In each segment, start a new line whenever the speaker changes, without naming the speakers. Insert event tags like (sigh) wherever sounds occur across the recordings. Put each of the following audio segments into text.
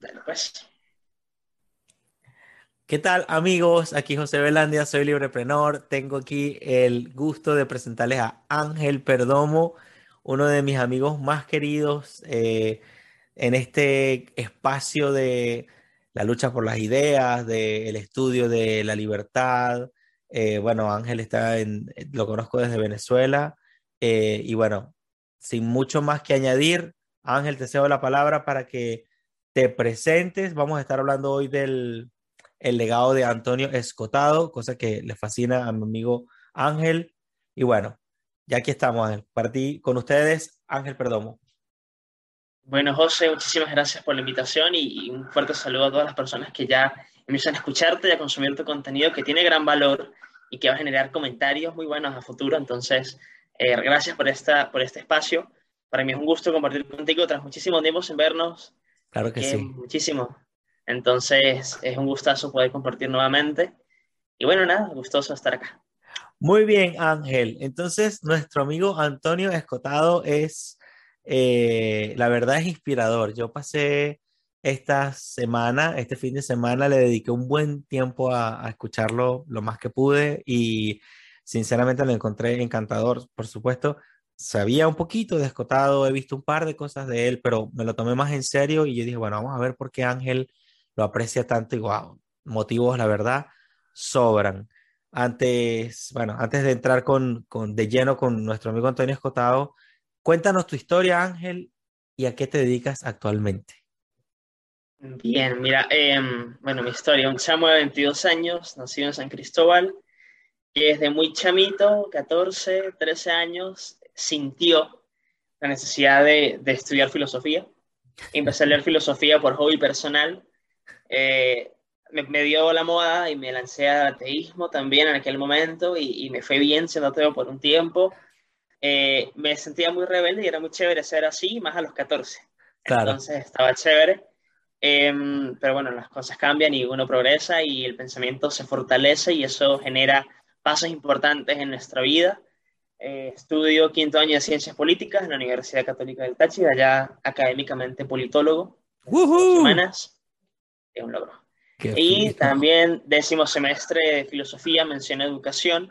Bueno, pues.
¿Qué tal amigos? Aquí José Velandia, soy libreprenor. Tengo aquí el gusto de presentarles a Ángel Perdomo, uno de mis amigos más queridos eh, en este espacio de la lucha por las ideas, del estudio de la libertad. Eh, bueno, Ángel está en, lo conozco desde Venezuela eh, y bueno, sin mucho más que añadir, Ángel, te cedo la palabra para que te presentes. Vamos a estar hablando hoy del el legado de Antonio Escotado, cosa que le fascina a mi amigo Ángel. Y bueno, ya aquí estamos, Ángel. Partí con ustedes, Ángel Perdomo.
Bueno, José, muchísimas gracias por la invitación y, un fuerte saludo a todas las personas que ya empiezan a escucharte y a consumir tu contenido que tiene gran valor y que va a generar comentarios muy buenos a futuro. Entonces, eh, gracias por, esta, por este espacio. Para mí es un gusto compartir contigo tras muchísimo tiempo sin vernos.
Claro que sí.
Muchísimo. Entonces, es un gustazo poder compartir nuevamente. Y bueno, nada, gustoso estar acá.
Muy bien, Ángel. Entonces, nuestro amigo Antonio Escotado es, eh, la verdad es inspirador. Yo pasé esta semana, este fin de semana, le dediqué un buen tiempo a, a escucharlo lo más que pude y sinceramente lo encontré encantador, por supuesto. Sabía un poquito de Escotado, he visto un par de cosas de él, pero me lo tomé más en serio y yo dije, bueno, vamos a ver por qué Ángel lo aprecia tanto y wow, motivos, la verdad, sobran. Antes, bueno, antes de entrar con, con, de lleno con nuestro amigo Antonio Escotado, cuéntanos tu historia, Ángel, y a qué te dedicas actualmente.
Bien, mira, em, bueno, mi historia, un chamo de 22 años, nacido en San Cristóbal, que desde muy chamito, 14, 13 años, sintió la necesidad de, de estudiar filosofía. Empecé a leer filosofía por hobby personal eh, me, dio la moda y me lancé al ateísmo también en aquel momento y, me fue bien siendo ateo por un tiempo. Eh, me sentía muy rebelde y era muy chévere ser así, más a los 14. Entonces estaba chévere. Em, pero bueno, las cosas cambian y uno progresa y el pensamiento se fortalece y eso genera pasos importantes en nuestra vida. Eh, estudio quinto año de Ciencias Políticas en la Universidad Católica del Táchira, allá académicamente politólogo. Semanas es un logro. y también décimo semestre de filosofía, mención educación.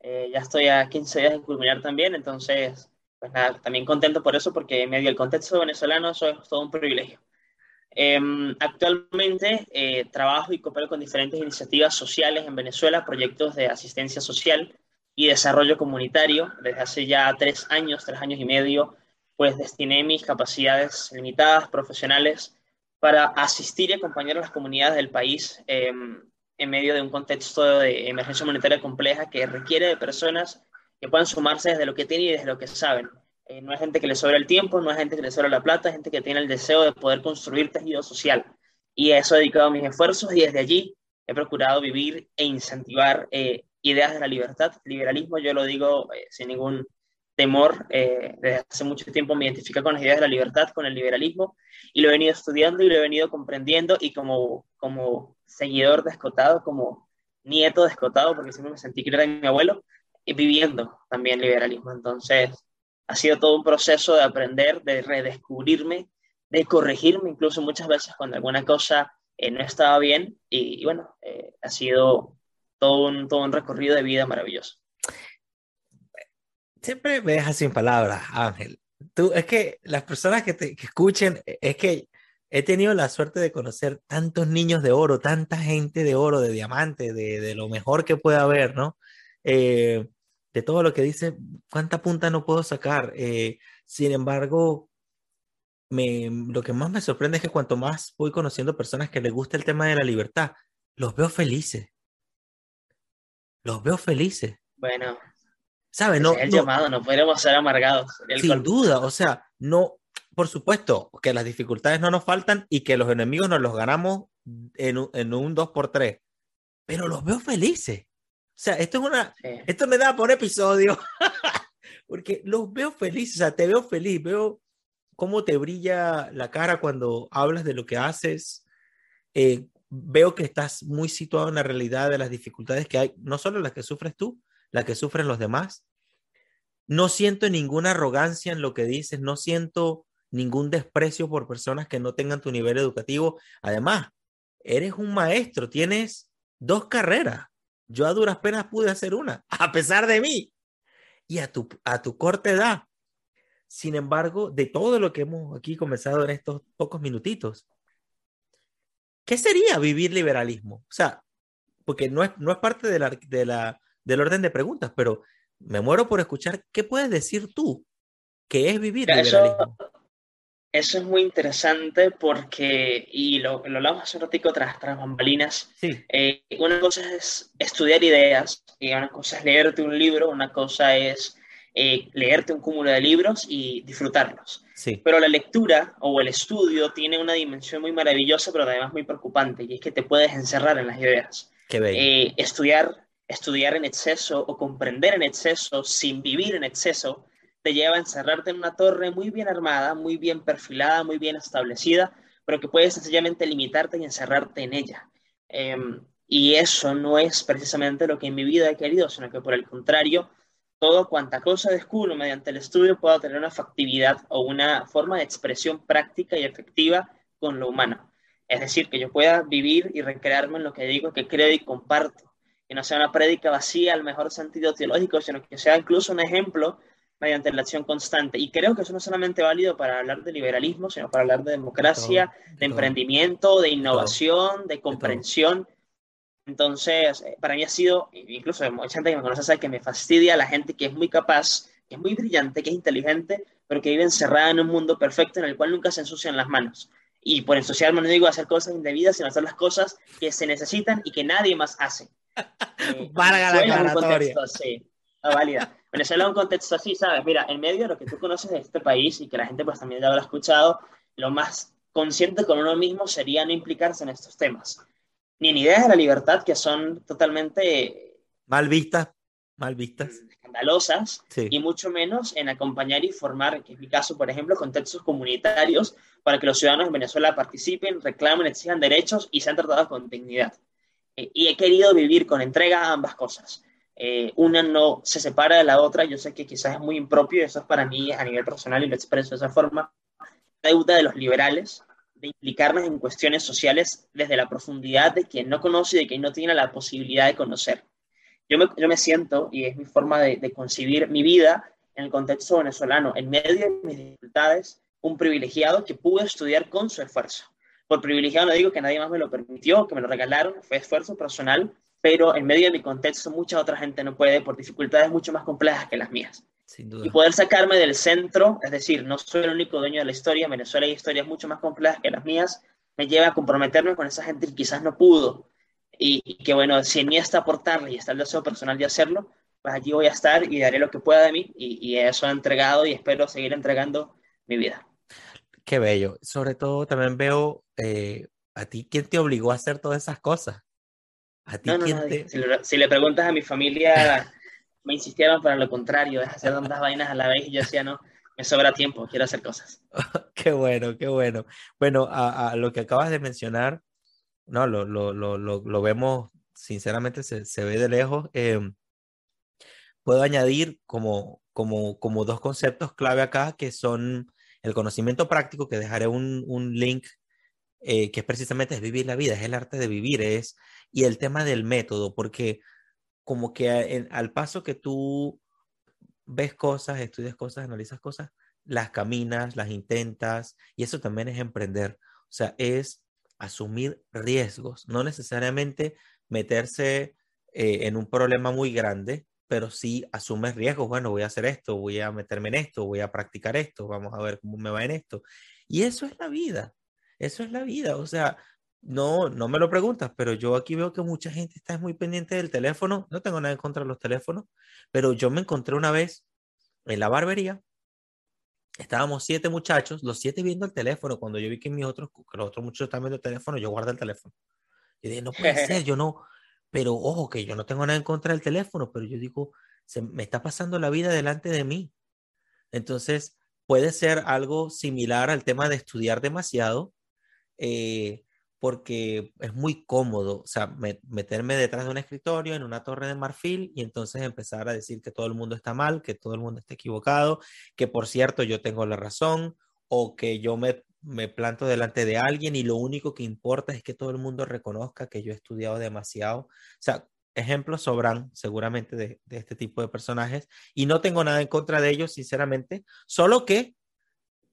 Eh, ya estoy a 15 días de culminar también, entonces, pues nada, también contento por eso, porque medio del contexto venezolano eso es todo un privilegio. Em, actualmente eh, trabajo y coopero con diferentes iniciativas sociales en Venezuela, proyectos de asistencia social y desarrollo comunitario. Desde hace ya tres años, tres años y medio, pues destiné mis capacidades limitadas profesionales para asistir y acompañar a las comunidades del país em, en medio de un contexto de emergencia monetaria compleja que requiere de personas que puedan sumarse desde lo que tienen y desde lo que saben. Eh, no es gente que le sobra el tiempo, no es gente que le sobra la plata, es gente que tiene el deseo de poder construir tejido social. Y a eso he dedicado mis esfuerzos y desde allí he procurado vivir e incentivar eh, ideas de la libertad. Liberalismo, yo lo digo eh, sin ningún temor, eh, desde hace mucho tiempo me identifica con las ideas de la libertad, con el liberalismo, y lo he venido estudiando y lo he venido comprendiendo, y como, como seguidor de Escotado, como nieto de Escotado, porque siempre me sentí que era mi abuelo, y viviendo también liberalismo. Entonces, ha sido todo un proceso de aprender, de redescubrirme, de corregirme, incluso muchas veces cuando alguna cosa eh, no estaba bien, y, bueno, eh, ha sido todo un, todo un recorrido de vida maravilloso
siempre me dejas sin palabras, Ángel. Tú, es que las personas que te escuchen, e, es que he tenido la suerte de conocer tantos niños de oro, tanta gente de oro, de diamante, de, de lo mejor que puede haber, ¿no? Eh, de todo lo que dice, ¿cuánta punta no puedo sacar? Eh, sin embargo, me, lo que más me sorprende es que cuanto más voy conociendo personas que les gusta el tema de la libertad, los veo felices. Los veo felices.
Bueno,
¿Sabes? No,
el llamado, no podemos ser amargados.
Sin duda, o sea, no, por supuesto que las dificultades no nos faltan y que los enemigos nos los ganamos en un, en un 2x3, pero los veo felices. O sea, esto es una, esto me da por episodio, (laughs) porque los veo felices, o sea, te veo feliz, veo cómo te brilla la cara cuando hablas de lo que haces, eh, veo que estás muy situado en la realidad de las dificultades que hay, no solo las que sufres tú, la que sufren los demás. No siento ninguna arrogancia en lo que dices, no siento ningún desprecio por personas que no tengan tu nivel educativo. Además, eres un maestro, tienes dos carreras. Yo a duras penas pude hacer una, (laughs) a pesar de mí. Y a tu, a tu corta edad. Sin embargo, de todo lo que hemos aquí comenzado en estos pocos minutitos, ¿qué sería vivir liberalismo? O sea, porque no es, no es parte de la, de la, del orden de preguntas, pero me muero por escuchar qué puedes decir tú que es vivir liberalismo.
Eso es muy interesante porque, y lo, lo hablamos hace un ratico tras, tras bambalinas, eh, una cosa es estudiar ideas, y una cosa es leerte un libro, una cosa es eh, leerte un cúmulo de libros y disfrutarlos.
Sí.
Pero la lectura o el estudio tiene una dimensión muy maravillosa, pero además muy preocupante, y es que te puedes encerrar en las ideas.
Qué bello.
Eh, estudiar, estudiar en exceso o comprender en exceso sin vivir en exceso te lleva a encerrarte en una torre muy bien armada, muy bien perfilada, muy bien establecida, pero que puedes sencillamente limitarte y encerrarte en ella. Em, y eso no es precisamente lo que en mi vida he querido, sino que por el contrario, todo cuanta cosa descubro mediante el estudio pueda tener una factibilidad o una forma de expresión práctica y efectiva con lo humano. Es decir, que yo pueda vivir y recrearme en lo que digo, que creo y comparto. Que no sea una prédica vacía al mejor sentido teológico, sino que sea incluso un ejemplo mediante la acción constante. Y creo que eso no es solamente válido para hablar de liberalismo, sino para hablar de democracia, de, emprendimiento, de innovación, de, comprensión. Entonces, eh, para mí ha sido, incluso mucha gente que me conoce sabe que me fastidia la gente que es muy capaz, que es muy brillante, que es inteligente, pero que vive encerrada en un mundo perfecto en el cual nunca se ensucian las manos. Y por ensuciarme no digo hacer cosas indebidas, sino hacer las cosas que se necesitan y que nadie más hace. (laughs)
Eh, Valga la aclaratoria.
Sí, válida. Venezuela es un contexto así, ¿sabes? Mira, en medio de lo que tú conoces de este país y que la gente pues también ya habrá escuchado, lo más consciente con uno mismo sería no implicarse en estos temas. Ni en ideas de la libertad que son totalmente...
Mal vistas, mal vistas.
Escandalosas, y mucho menos en acompañar y formar, que es mi caso, por ejemplo, contextos comunitarios para que los ciudadanos de Venezuela participen, reclamen, exijan derechos y sean tratados con dignidad. Eh, y he querido vivir con entrega ambas cosas eh, una no se separa de la otra. Yo sé que quizás es muy impropio, eso es para mí a nivel personal y lo expreso de esa forma. La deuda de los liberales de implicarnos en cuestiones sociales desde la profundidad de quien no conoce y de quien no tiene la posibilidad de conocer. Yo me, yo me siento, y es mi forma de, de concebir mi vida en el contexto venezolano, en medio de mis dificultades, un privilegiado que pudo estudiar con su esfuerzo. Por privilegiado no digo que nadie más me lo permitió, que me lo regalaron, fue esfuerzo personal pero en medio de mi contexto mucha otra gente no puede por dificultades mucho más complejas que las mías.
Sin duda.
Y poder sacarme del centro, es decir, no soy el único dueño de la historia, en Venezuela hay historias mucho más complejas que las mías, me lleva a comprometerme con esa gente que quizás no pudo. Y, que bueno, si en mí está aportarle y está el deseo personal de hacerlo, pues allí voy a estar y daré lo que pueda de mí y, y eso he entregado y espero seguir entregando mi vida.
Qué bello. Sobre todo también veo eh, a ti, ¿quién te obligó a hacer todas esas cosas?
si, le, preguntas a mi familia, (laughs) me insistieron para lo contrario, es hacer tantas vainas a la vez y yo decía, no, me sobra tiempo, quiero hacer cosas. (laughs)
qué bueno, qué bueno. Bueno, a, lo que acabas de mencionar, no, lo, lo, lo, lo vemos, sinceramente se, se, ve de lejos. Em, puedo añadir como, como, como dos conceptos clave acá, que son el conocimiento práctico, que dejaré un, un link, eh, que es precisamente es vivir la vida, es el arte de vivir, es y el tema del método, porque como que al paso que tú ves cosas, estudias cosas, analizas cosas, las caminas, las intentas, y eso también es emprender. O sea, es asumir riesgos, no necesariamente meterse eh, en un problema muy grande, pero sí asumes riesgos. Bueno, voy a hacer esto, voy a meterme en esto, voy a practicar esto, vamos a ver cómo me va en esto. Y eso es la vida, eso es la vida. O sea, no, no me lo preguntas, pero yo aquí veo que mucha gente está muy pendiente del teléfono. No tengo nada en contra de los teléfonos, pero yo me encontré una vez en la barbería. Estábamos siete muchachos, los siete viendo el teléfono. Cuando yo vi que mis otros, los otros muchachos estaban viendo el teléfono, yo guardé el teléfono. Y dije, no puede ser, yo no. Pero ojo, que yo no tengo nada en contra del teléfono, pero yo digo, se me está pasando la vida delante de mí. Entonces, puede ser algo similar al tema de estudiar demasiado. Eh, porque es muy cómodo, o sea, meterme detrás de un escritorio en una torre de marfil y entonces empezar a decir que todo el mundo está mal, que todo el mundo está equivocado, que por cierto yo tengo la razón, o que yo me, me planto delante de alguien y lo único que importa es que todo el mundo reconozca que yo he estudiado demasiado. O sea, ejemplos sobran seguramente de, de, este tipo de personajes y no tengo nada en contra de ellos, sinceramente, solo que,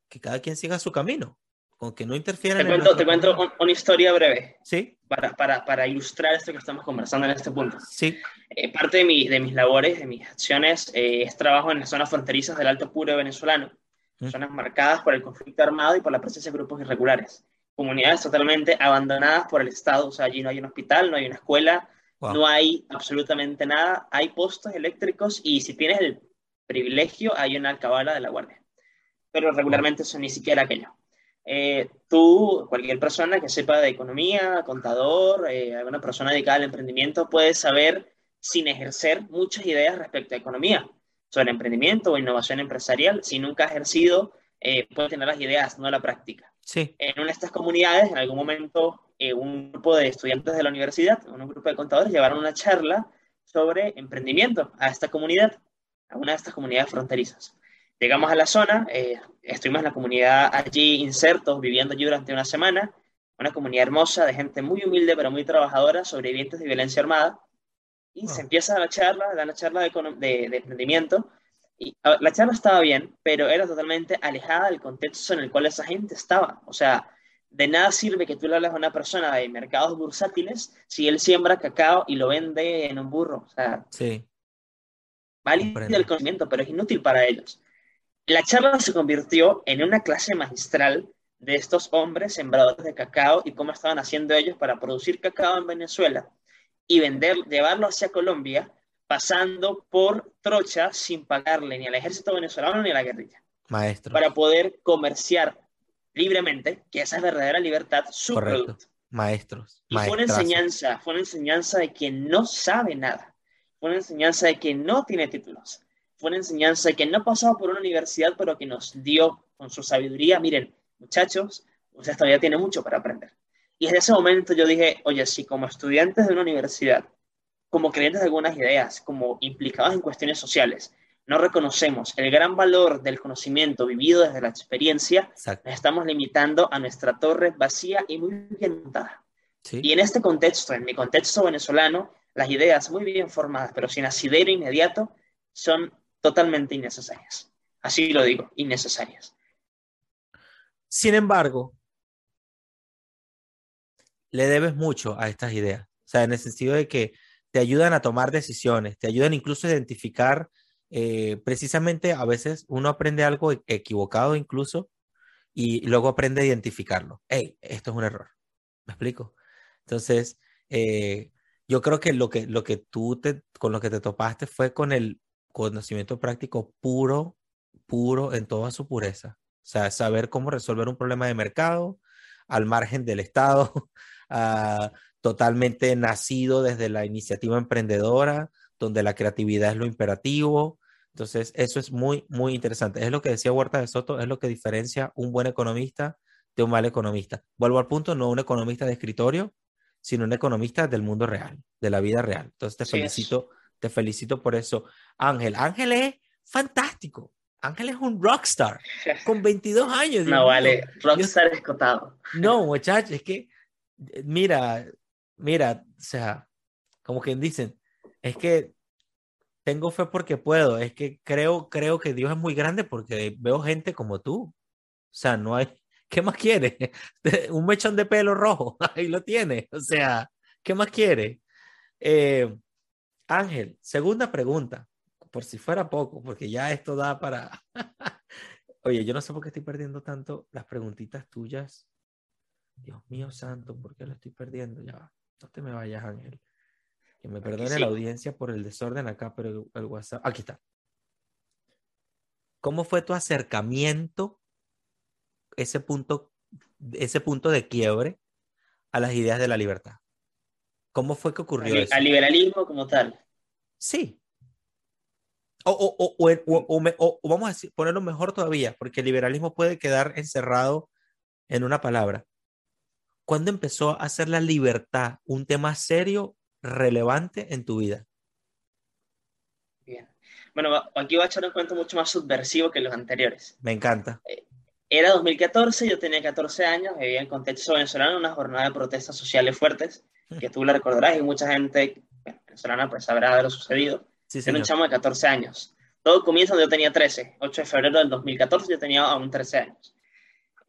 que cada quien siga su camino, con que no interfieran.
Te cuento, te cuento una historia breve.
Sí.
Para, para, para, ilustrar esto que estamos conversando en este punto.
Sí.
Eh, parte de, mi, de mis labores, de mis acciones, eh, es trabajo en las zonas fronterizas del Alto Puro venezolano, mm. zonas marcadas por el conflicto armado y por la presencia de grupos irregulares. Comunidades totalmente abandonadas por el Estado, o sea, allí no hay un hospital, no hay una escuela, no hay absolutamente nada. Hay postos eléctricos y si tienes el privilegio, hay una alcabala de la guardia. Pero regularmente eso ni siquiera aquello. Eh, tú, cualquier persona que sepa de economía, contador, eh, alguna persona dedicada al emprendimiento, puede saber sin ejercer muchas ideas respecto a economía, sobre emprendimiento o innovación empresarial. Si nunca ha ejercido, eh, puede tener las ideas, no la práctica.
Sí.
En una de estas comunidades, en algún momento, eh, un grupo de estudiantes de la universidad, un grupo de contadores, llevaron una charla sobre emprendimiento a esta comunidad, a una de estas comunidades fronterizas. Llegamos a la zona, eh, estuvimos en la comunidad allí insertos, viviendo allí durante una semana, una comunidad hermosa de gente muy humilde pero muy trabajadora, sobrevivientes de violencia armada, y se empieza la charla, la charla de, de, de emprendimiento, y la charla estaba bien, pero era totalmente alejada del contexto en el cual esa gente estaba. O sea, de nada sirve que tú le hables a una persona de mercados bursátiles si él siembra cacao y lo vende en un burro. O sea,
sí.
vale el conocimiento, pero es inútil para ellos. La charla se convirtió en una clase magistral de estos hombres sembradores de cacao y cómo estaban haciendo ellos para producir cacao en Venezuela y vender, llevarlo hacia Colombia pasando por trocha sin pagarle ni al ejército venezolano ni a la guerrilla.
Maestro.
Para poder comerciar libremente, que esa es verdadera libertad, su producto.
Maestros.
Y fue una enseñanza, fue una enseñanza de quien no sabe nada. Fue una enseñanza de quien no tiene títulos. Fue una enseñanza quien no pasado por una universidad, pero que nos dio con su sabiduría, miren, muchachos, ustedes todavía tienen mucho para aprender. Y desde ese momento yo dije, oye, si como estudiantes de una universidad como creyentes de algunas ideas, como implicados en cuestiones sociales, no reconocemos el gran valor del conocimiento vivido desde la experiencia, estamos limitando a nuestra torre vacía y muy bien montada. Y en este contexto, en mi contexto venezolano, las ideas muy bien formadas, pero sin asidero inmediato, son totalmente innecesarias. Así lo digo, innecesarias.
Sin embargo, le debes mucho a estas ideas. O sea, en el sentido de que te ayudan a tomar decisiones, te ayudan incluso a identificar, eh, precisamente a veces uno aprende algo e-, equivocado incluso y luego aprende a identificarlo. Hey, esto es un error. ¿Me explico? Entonces, eh, yo creo que lo que, lo que tú te, con lo que te topaste fue con el conocimiento práctico puro, puro en toda su pureza. O sea, saber cómo resolver un problema de mercado al margen del Estado, a, (laughs) totalmente nacido desde la iniciativa emprendedora, donde la creatividad es lo imperativo. Entonces, eso es muy, muy interesante. Es lo que decía Huerta de Soto, es lo que diferencia un buen economista de un mal economista. Vuelvo al punto, no un economista de escritorio, sino un economista del mundo real, de la vida real. Entonces, te felicito, te felicito por eso. Ángel, Ángel es fantástico. Ángel es un rockstar (laughs) con 22 años.
No, vale, rockstar escotado.
No, muchachos, es que, mira, mira, o sea, como quien dicen, es que tengo fe porque puedo, es que creo, creo que Dios es muy grande porque veo gente como tú. O sea, no hay, (laughs) ¿qué más quiere? (laughs) Un mechón de pelo rojo, ahí lo tiene. O sea, ¿qué más quiere? Eh, Ángel, segunda pregunta, por si fuera poco, porque ya esto da para... (laughs) Oye, yo no sé por qué estoy perdiendo tanto las preguntitas tuyas. Dios mío santo, ¿por qué lo estoy perdiendo? Ya. No te me vayas, Ángel. Que me perdone la audiencia por el desorden acá, pero el, WhatsApp. Aquí está. ¿Cómo fue tu acercamiento, ese punto, ese punto de quiebre a las ideas de la libertad? ¿Cómo fue que ocurrió
al,
eso?
Al liberalismo como tal.
Sí. O, o, o, o, vamos a ponerlo mejor todavía, porque el liberalismo puede quedar encerrado en una palabra. ¿Cuándo empezó a ser la libertad un tema serio, relevante en tu vida?
Bien. Bueno, aquí voy a echar un cuento mucho más subversivo que los anteriores.
Me encanta.
Eh, Era 2014, yo tenía 14 años, vivía en contexto venezolano, una jornada de protestas sociales fuertes, hmm. que tú la recordarás y mucha gente venezolana pues sabrá de lo sucedido. Sí, Era un chamo de 14 años. Todo comienza cuando yo tenía 13, 8 de febrero del 2014, yo tenía aún 13 años.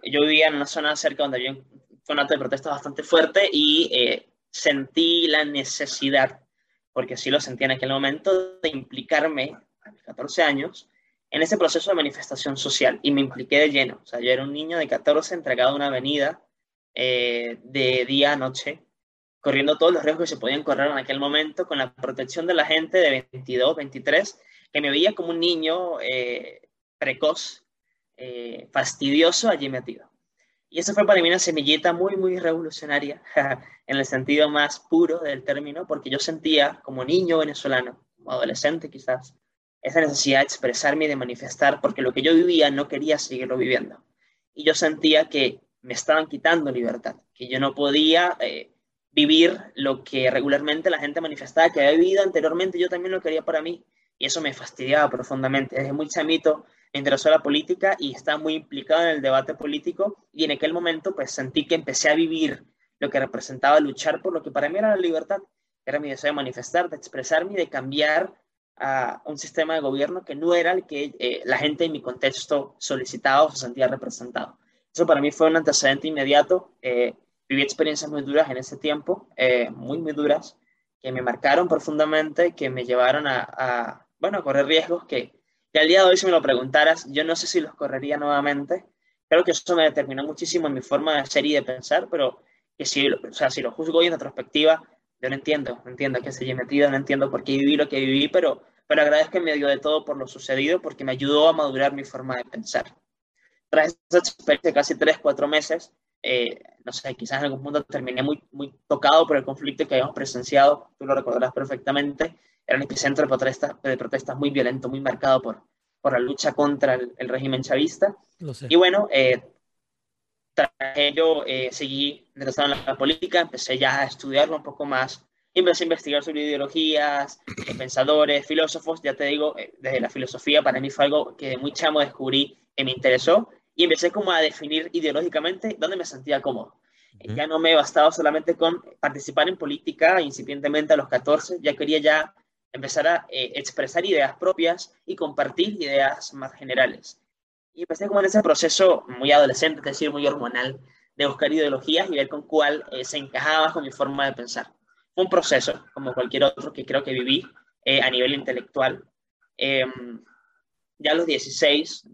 Yo vivía en una zona cerca donde había un acto de protesta bastante fuerte y eh, sentí la necesidad, porque sí lo sentía en aquel momento, de implicarme a mis 14 años en ese proceso de manifestación social y me impliqué de lleno. O sea, yo era un niño de 14 entregado a una avenida eh, de día a noche, corriendo todos los riesgos que se podían correr en aquel momento con la protección de la gente de 22, 23, que me veía como un niño eh, precoz, eh, fastidioso allí metido. Y eso fue para mí una semillita muy, muy revolucionaria, (laughs) en el sentido más puro del término, porque yo sentía como niño venezolano, como adolescente quizás, esa necesidad de expresarme y de manifestar, porque lo que yo vivía no quería seguirlo viviendo. Y yo sentía que me estaban quitando libertad, que yo no podía eh, vivir lo que regularmente la gente manifestaba que había vivido anteriormente, yo también lo quería para mí. Y eso me fastidiaba profundamente. Desde muy chamito me interesó la política y estaba muy implicado en el debate político y en aquel momento pues sentí que empecé a vivir lo que representaba luchar por lo que para mí era la libertad, era mi deseo de manifestar, de expresarme y de cambiar a un sistema de gobierno que no era el que eh, la gente en mi contexto solicitaba o se sentía representado. Eso para mí fue un antecedente inmediato. Eh, viví experiencias muy duras en ese tiempo, eh, muy, muy duras, que me marcaron profundamente, que me llevaron a, a, bueno, a correr riesgos que, que al día de hoy si me lo preguntaras, yo no sé si los correría nuevamente. Creo que eso me determinó muchísimo en mi forma de ser y de pensar, pero que si, o sea, si lo juzgo hoy en retrospectiva, yo no entiendo, no entiendo qué se he metido, no entiendo por qué viví lo que viví, pero, pero agradezco en medio de todo por lo sucedido, porque me ayudó a madurar mi forma de pensar. Tras esa experiencia casi tres, cuatro meses, eh, no sé, quizás en algún punto terminé muy, muy tocado por el conflicto que habíamos presenciado, tú lo recordarás perfectamente, era un epicentro de protestas, de protestas muy violento, muy marcado por, por la lucha contra el, régimen chavista. Y bueno, eh, tras ello eh, seguí interesado en la política, empecé ya a estudiarlo un poco más, empecé a investigar sobre ideologías, pensadores, filósofos, ya te digo, eh, desde la filosofía para mí fue algo que de muy chamo descubrí que me interesó y empecé como a definir ideológicamente dónde me sentía cómodo. Ya no me bastaba solamente con participar en política incipientemente a los 14, ya quería ya empezar a eh, expresar ideas propias y compartir ideas más generales. Y empecé como en ese proceso muy adolescente, es decir, muy hormonal, de buscar ideologías y ver con cuál eh, se encajaba con mi forma de pensar. Fue un proceso, como cualquier otro que creo que viví eh, a nivel intelectual. Em, ya a los 16,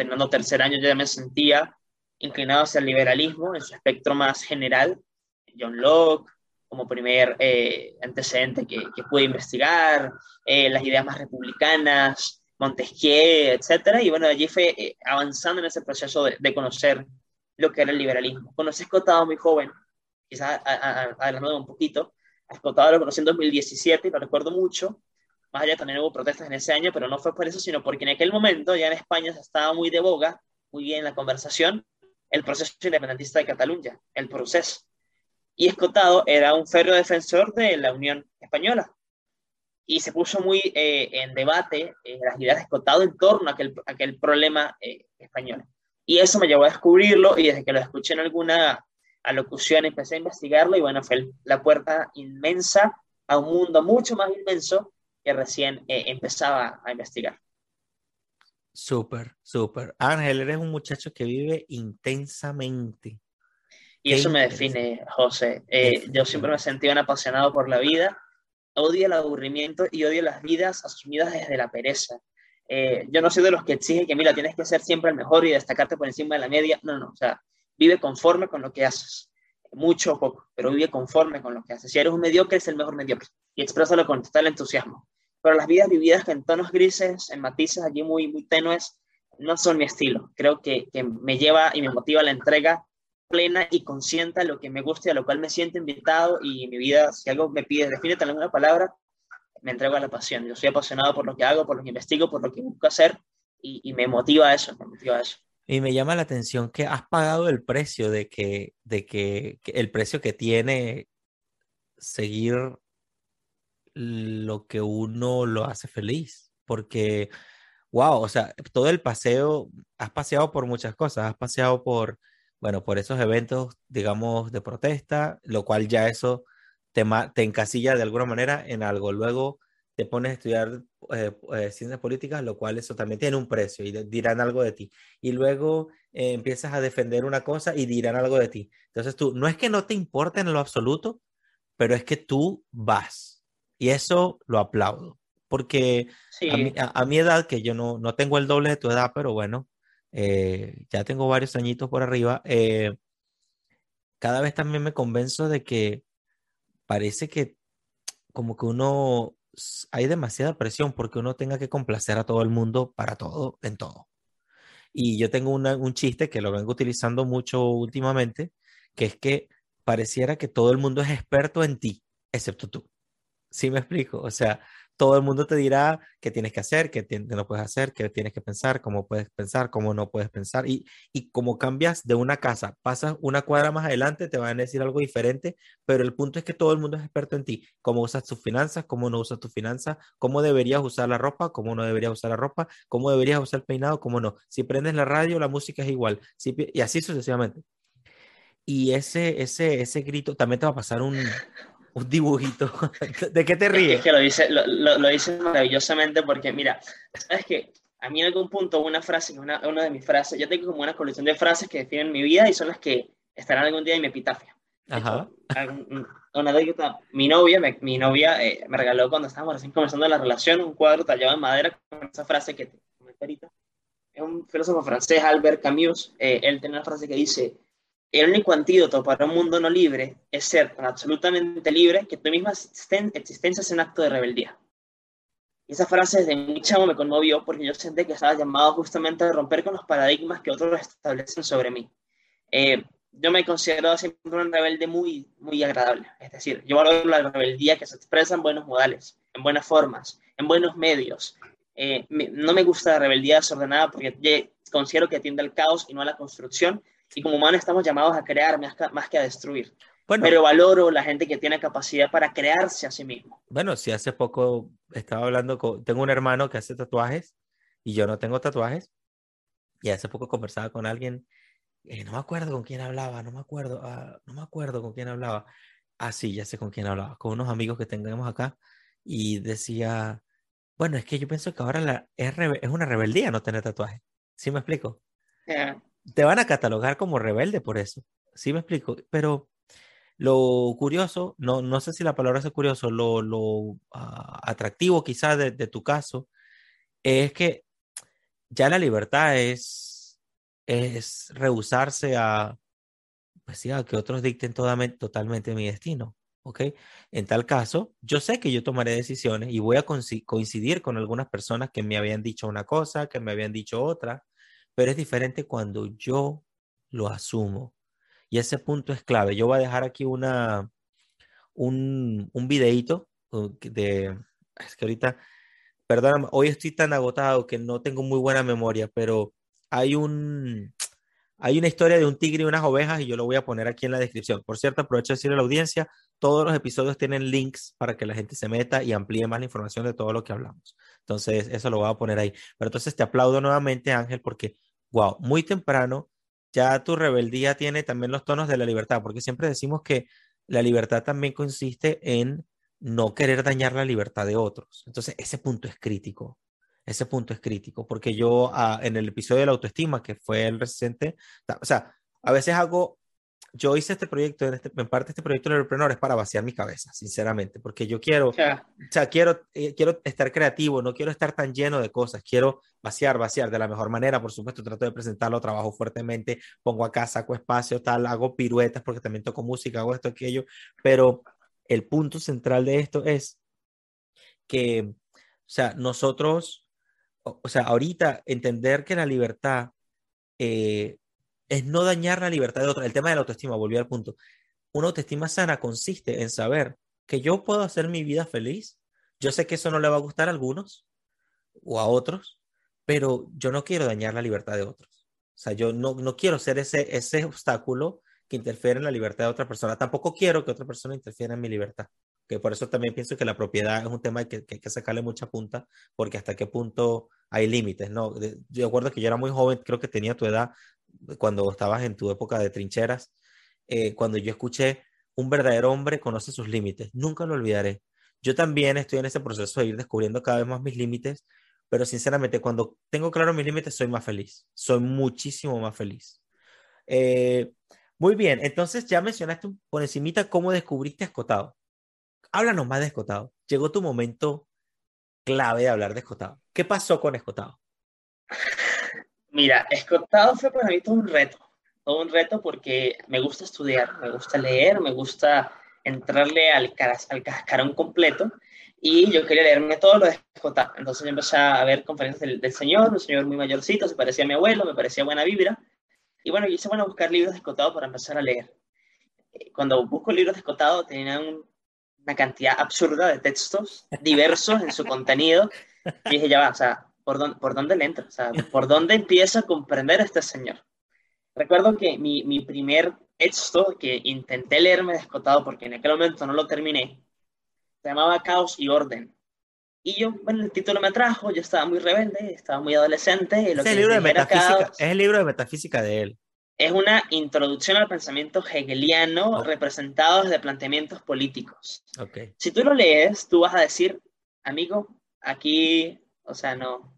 terminando tercer año, ya me sentía inclinado hacia el liberalismo en su espectro más general. John Locke, como primer eh, antecedente que, que, pude investigar, eh, las ideas más republicanas, Montesquieu, etcétera, y bueno, allí fue eh, avanzando en ese proceso de, conocer lo que era el liberalismo. Conocí a Escotado muy joven, quizás adelantando un poquito, a Escotado lo conocí en 2017 y lo recuerdo mucho, más allá también hubo protestas en ese año, pero no fue por eso, sino porque en aquel momento ya en España se estaba muy de boga, muy bien la conversación, el proceso independentista de Cataluña, el proceso y Escotado era un férreo defensor de la Unión Española. Y se puso muy eh, en debate eh, las ideas de Escotado en torno a aquel, aquel problema eh, español. Y eso me llevó a descubrirlo y desde que lo escuché en alguna alocución empecé a investigarlo y bueno, fue la puerta inmensa a un mundo mucho más inmenso que recién empezaba a investigar.
Súper, súper. Ángel, eres un muchacho que vive intensamente.
Y eso me define, José. Eh, yo siempre me he sentido un apasionado por la vida, odio el aburrimiento y odio las vidas asumidas desde la pereza. Eh, yo no soy de los que exigen que, mira, tienes que ser siempre el mejor y destacarte por encima de la media. No, no, o sea, vive conforme con lo que haces. Mucho o poco, pero vive conforme con lo que haces. Si eres un mediocre, es el mejor mediocre. Y exprésalo con total entusiasmo. Pero las vidas vividas en tonos grises, en matices allí muy, muy tenues, no son mi estilo. Creo que, que me lleva y me motiva la entrega plena y consciente a lo que me gusta y a lo cual me siento invitado y mi vida, si algo me pide, defínete en alguna palabra, me entrego a la pasión. Yo soy apasionado por lo que hago, por lo que investigo, por lo que busco hacer y, me motiva eso, me motiva eso.
Y me llama la atención que has pagado el precio de que, de que, el precio que tiene seguir lo que uno lo hace feliz, porque wow, o sea, todo el paseo, has paseado por muchas cosas, has paseado por, bueno, por esos eventos, digamos, de protesta, lo cual ya eso te, encasilla de alguna manera en algo. Luego te pones a estudiar eh, eh, ciencias políticas, lo cual eso también tiene un precio y dirán algo de ti. Y luego eh, empiezas a defender una cosa y dirán algo de ti. Entonces tú, no es que no te importe en lo absoluto, pero es que tú vas. Y eso lo aplaudo. Porque a, mi, edad, que yo no, no tengo el doble de tu edad, pero bueno, ya tengo varios añitos por arriba, cada vez también me convenzo de que parece que como que uno hay demasiada presión porque uno tenga que complacer a todo el mundo para todo, en todo. Y yo tengo un chiste que lo vengo utilizando mucho últimamente, que es que pareciera que todo el mundo es experto en ti, excepto tú. ¿Sí me explico? O sea, todo el mundo te dirá qué tienes que hacer, qué, no puedes hacer, qué tienes que pensar, cómo puedes pensar, cómo no puedes pensar. Y, y como cambias de una casa, pasas una cuadra más adelante, te van a decir algo diferente, pero el punto es que todo el mundo es experto en ti. Cómo usas tus finanzas, cómo no usas tus finanzas, cómo deberías usar la ropa, cómo no deberías usar la ropa, cómo deberías usar el peinado, cómo no. Si prendes la radio, la música es igual. y así sucesivamente. Y ese, ese, ese grito, también te va a pasar un, un dibujito. (laughs) ¿De qué te ríes?
Es que lo dice, lo, lo, dice maravillosamente porque, mira, sabes que a mí en algún punto una frase, una, una de mis frases, yo tengo como una colección de frases que definen mi vida y son las que estarán algún día en mi epitafio. Ajá. una anécdota, mi novia, me, mi novia eh, me regaló cuando estábamos recién comenzando la relación un cuadro tallado en madera con esa frase que te comenté ahorita. Es un filósofo francés, Albert Camus, eh, él tiene una frase que dice, el único antídoto para un mundo no libre es ser absolutamente libre que tu misma existencia es un acto de rebeldía. Y esa frase desde muy chamo me conmovió porque yo sentí que estaba llamado justamente a romper con los paradigmas que otros establecen sobre mí. Eh, yo me considero siempre un rebelde muy, muy agradable. Es decir, yo valoro la rebeldía que se expresa en buenos modales, en buenas formas, en buenos medios. Eh, no me gusta la rebeldía desordenada porque considero que tiende al caos y no a la construcción y como humanos estamos llamados a crear más que, a destruir. Bueno, pero valoro la gente que tiene capacidad para crearse a sí mismo.
Bueno, si hace poco estaba hablando con, tengo un hermano que hace tatuajes y yo no tengo tatuajes y hace poco conversaba con alguien, eh, no me acuerdo con quién hablaba, no me acuerdo, ah, no me acuerdo con quién hablaba. Ah, sí, ya sé con quién hablaba, con unos amigos que tengamos acá y decía, bueno, es que yo pienso que ahora la, es, es una rebeldía no tener tatuajes. ¿Sí me explico? Te van a catalogar como rebelde por eso. ¿Sí me explico? Pero lo curioso, no, no sé si la palabra es curioso, lo, lo ah, atractivo quizás de, tu caso, es que ya la libertad es, es rehusarse a, pues que otros dicten totalmente mi destino. ¿ok? En tal caso, yo sé que yo tomaré decisiones y voy a coincidir con algunas personas que me habían dicho una cosa, que me habían dicho otra, pero es diferente cuando yo lo asumo. Y ese punto es clave. Yo voy a dejar aquí una, un, un videíto uh, de, es que ahorita, perdóname, hoy estoy tan agotado que no tengo muy buena memoria, pero hay un, hay una historia de un tigre y unas ovejas y yo lo voy a poner aquí en la descripción. Por cierto, aprovecho de decirle a la audiencia, todos los episodios tienen links para que la gente se meta y amplíe más la información de todo lo que hablamos. Entonces, eso lo voy a poner ahí. Pero entonces te aplaudo nuevamente, Ángel, porque, wow, muy temprano ya tu rebeldía tiene también los tonos de la libertad, porque siempre decimos que la libertad también consiste en no querer dañar la libertad de otros. Entonces, ese punto es crítico. Ese punto es crítico, porque yo ah, en el episodio de la autoestima, que fue el reciente, o sea, a veces hago, yo hice este proyecto, en, este, en parte este proyecto de Entrepreneur es para vaciar mi cabeza, sinceramente, porque yo quiero, o sea, quiero, eh, quiero estar creativo, no quiero estar tan lleno de cosas, quiero vaciar, vaciar de la mejor manera, por supuesto, trato de presentarlo, trabajo fuertemente, pongo acá, saco espacio, tal, hago piruetas porque también toco música, hago esto, aquello, pero el punto central de esto es que, o sea, nosotros o, sea, ahorita entender que la libertad eh, es no dañar la libertad de otra. El tema de la autoestima, volví al punto. Una autoestima sana consiste en saber que yo puedo hacer mi vida feliz. Yo sé que eso no le va a gustar a algunos o a otros, pero yo no quiero dañar la libertad de otros. O sea, yo no, no quiero ser ese, ese obstáculo que interfiere en la libertad de otra persona. Tampoco quiero que otra persona interfiera en mi libertad que por eso también pienso que la propiedad es un tema que, que hay que sacarle mucha punta, porque hasta qué punto hay límites, ¿no? Yo recuerdo que yo era muy joven, creo que tenía tu edad cuando estabas en tu época de trincheras, eh, cuando yo escuché un verdadero hombre conoce sus límites, nunca lo olvidaré. Yo también estoy en ese proceso de ir descubriendo cada vez más mis límites, pero sinceramente cuando tengo claro mis límites soy más feliz, soy muchísimo más feliz. Eh, muy bien, entonces ya mencionaste por encimita cómo descubriste Escotado. Háblanos más de Escotado. Llegó tu momento clave de hablar de Escotado. ¿Qué pasó con Escotado?
Mira, Escotado fue para mí todo un reto, todo un reto porque me gusta estudiar, me gusta leer, me gusta entrarle al, al cascarón completo y yo quería leerme todo lo de Escotado. Entonces yo empecé a ver conferencias del, señor, un señor muy mayorcito, se parecía a mi abuelo, me parecía buena vibra. Y bueno, yo hice bueno buscar libros de Escotado para empezar a leer. Cuando busco libros de Escotado tenían una cantidad absurda de textos diversos en su contenido. Y dije, ya va, o sea, ¿por dónde, por dónde le entro? O sea, (laughs) ¿por dónde empiezo a comprender a este señor? Recuerdo que mi, mi primer texto que intenté leerme descotado porque en aquel momento no lo terminé, se llamaba Caos y Orden. Y yo, bueno, el título me atrajo, yo estaba muy rebelde, estaba muy adolescente.
Lo es, el libro de metafísica, es el libro de metafísica de él
es una introducción al pensamiento hegeliano representado desde planteamientos políticos.
Okay.
Si tú lo lees, tú vas a decir, amigo, aquí, o sea, no,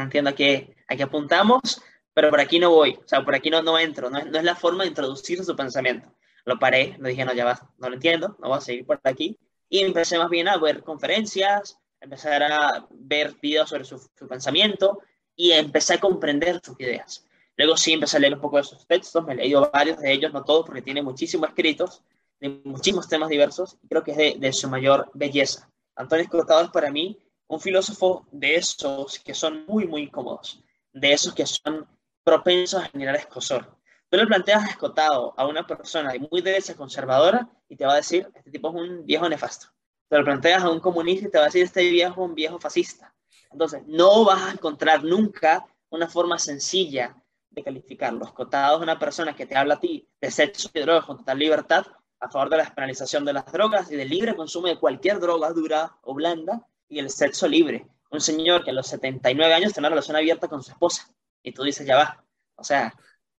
no entiendo a qué, a qué apuntamos, pero por aquí no voy, o sea, por aquí no, no entro, no es, no es la forma de introducir su pensamiento. Lo paré, le dije, no, ya va, no lo entiendo, no voy a seguir por aquí. Y empecé más bien a ver conferencias, empezar a ver videos sobre su, su pensamiento y empecé a comprender sus ideas. Luego sí empecé a leer un poco de sus textos, me he leído varios de ellos, no todos, porque tiene muchísimos escritos, de muchísimos temas diversos, y creo que es de, su mayor belleza. Antonio Escotado es para mí un filósofo de esos que son muy, muy cómodos, de esos que son propensos a generar escosor. Tú le planteas Escotado a una persona muy derecha conservadora y te va a decir, este tipo es un viejo nefasto. Te lo planteas a un comunista y te va a decir, este viejo es un viejo fascista. Entonces, no vas a encontrar nunca una forma sencilla de calificarlo. Escotado es una persona que te habla a ti de sexo y drogas con total libertad, a favor de la despenalización de las drogas y del libre consumo de cualquier droga dura o blanda y el sexo libre. Un señor que a los 79 años tiene una relación abierta con su esposa y tú dices, ya va, o sea,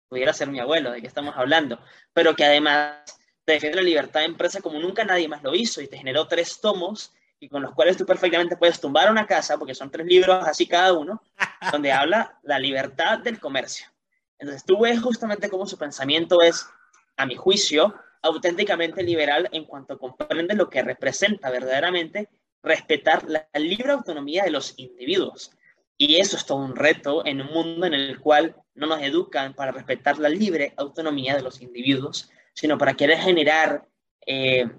pudiera ser mi abuelo, ¿de qué estamos hablando? Pero que además te defiende la libertad de empresa como nunca nadie más lo hizo y te generó tres tomos y con los cuales tú perfectamente puedes tumbar una casa, porque son tres libros así cada uno, (laughs) donde habla la libertad del comercio. Entonces tú ves justamente cómo su pensamiento es, a mi juicio, auténticamente liberal en cuanto comprende lo que representa verdaderamente respetar la libre autonomía de los individuos. Y eso es todo un reto en un mundo en el cual no nos educan para respetar la libre autonomía de los individuos, sino para querer generar eh,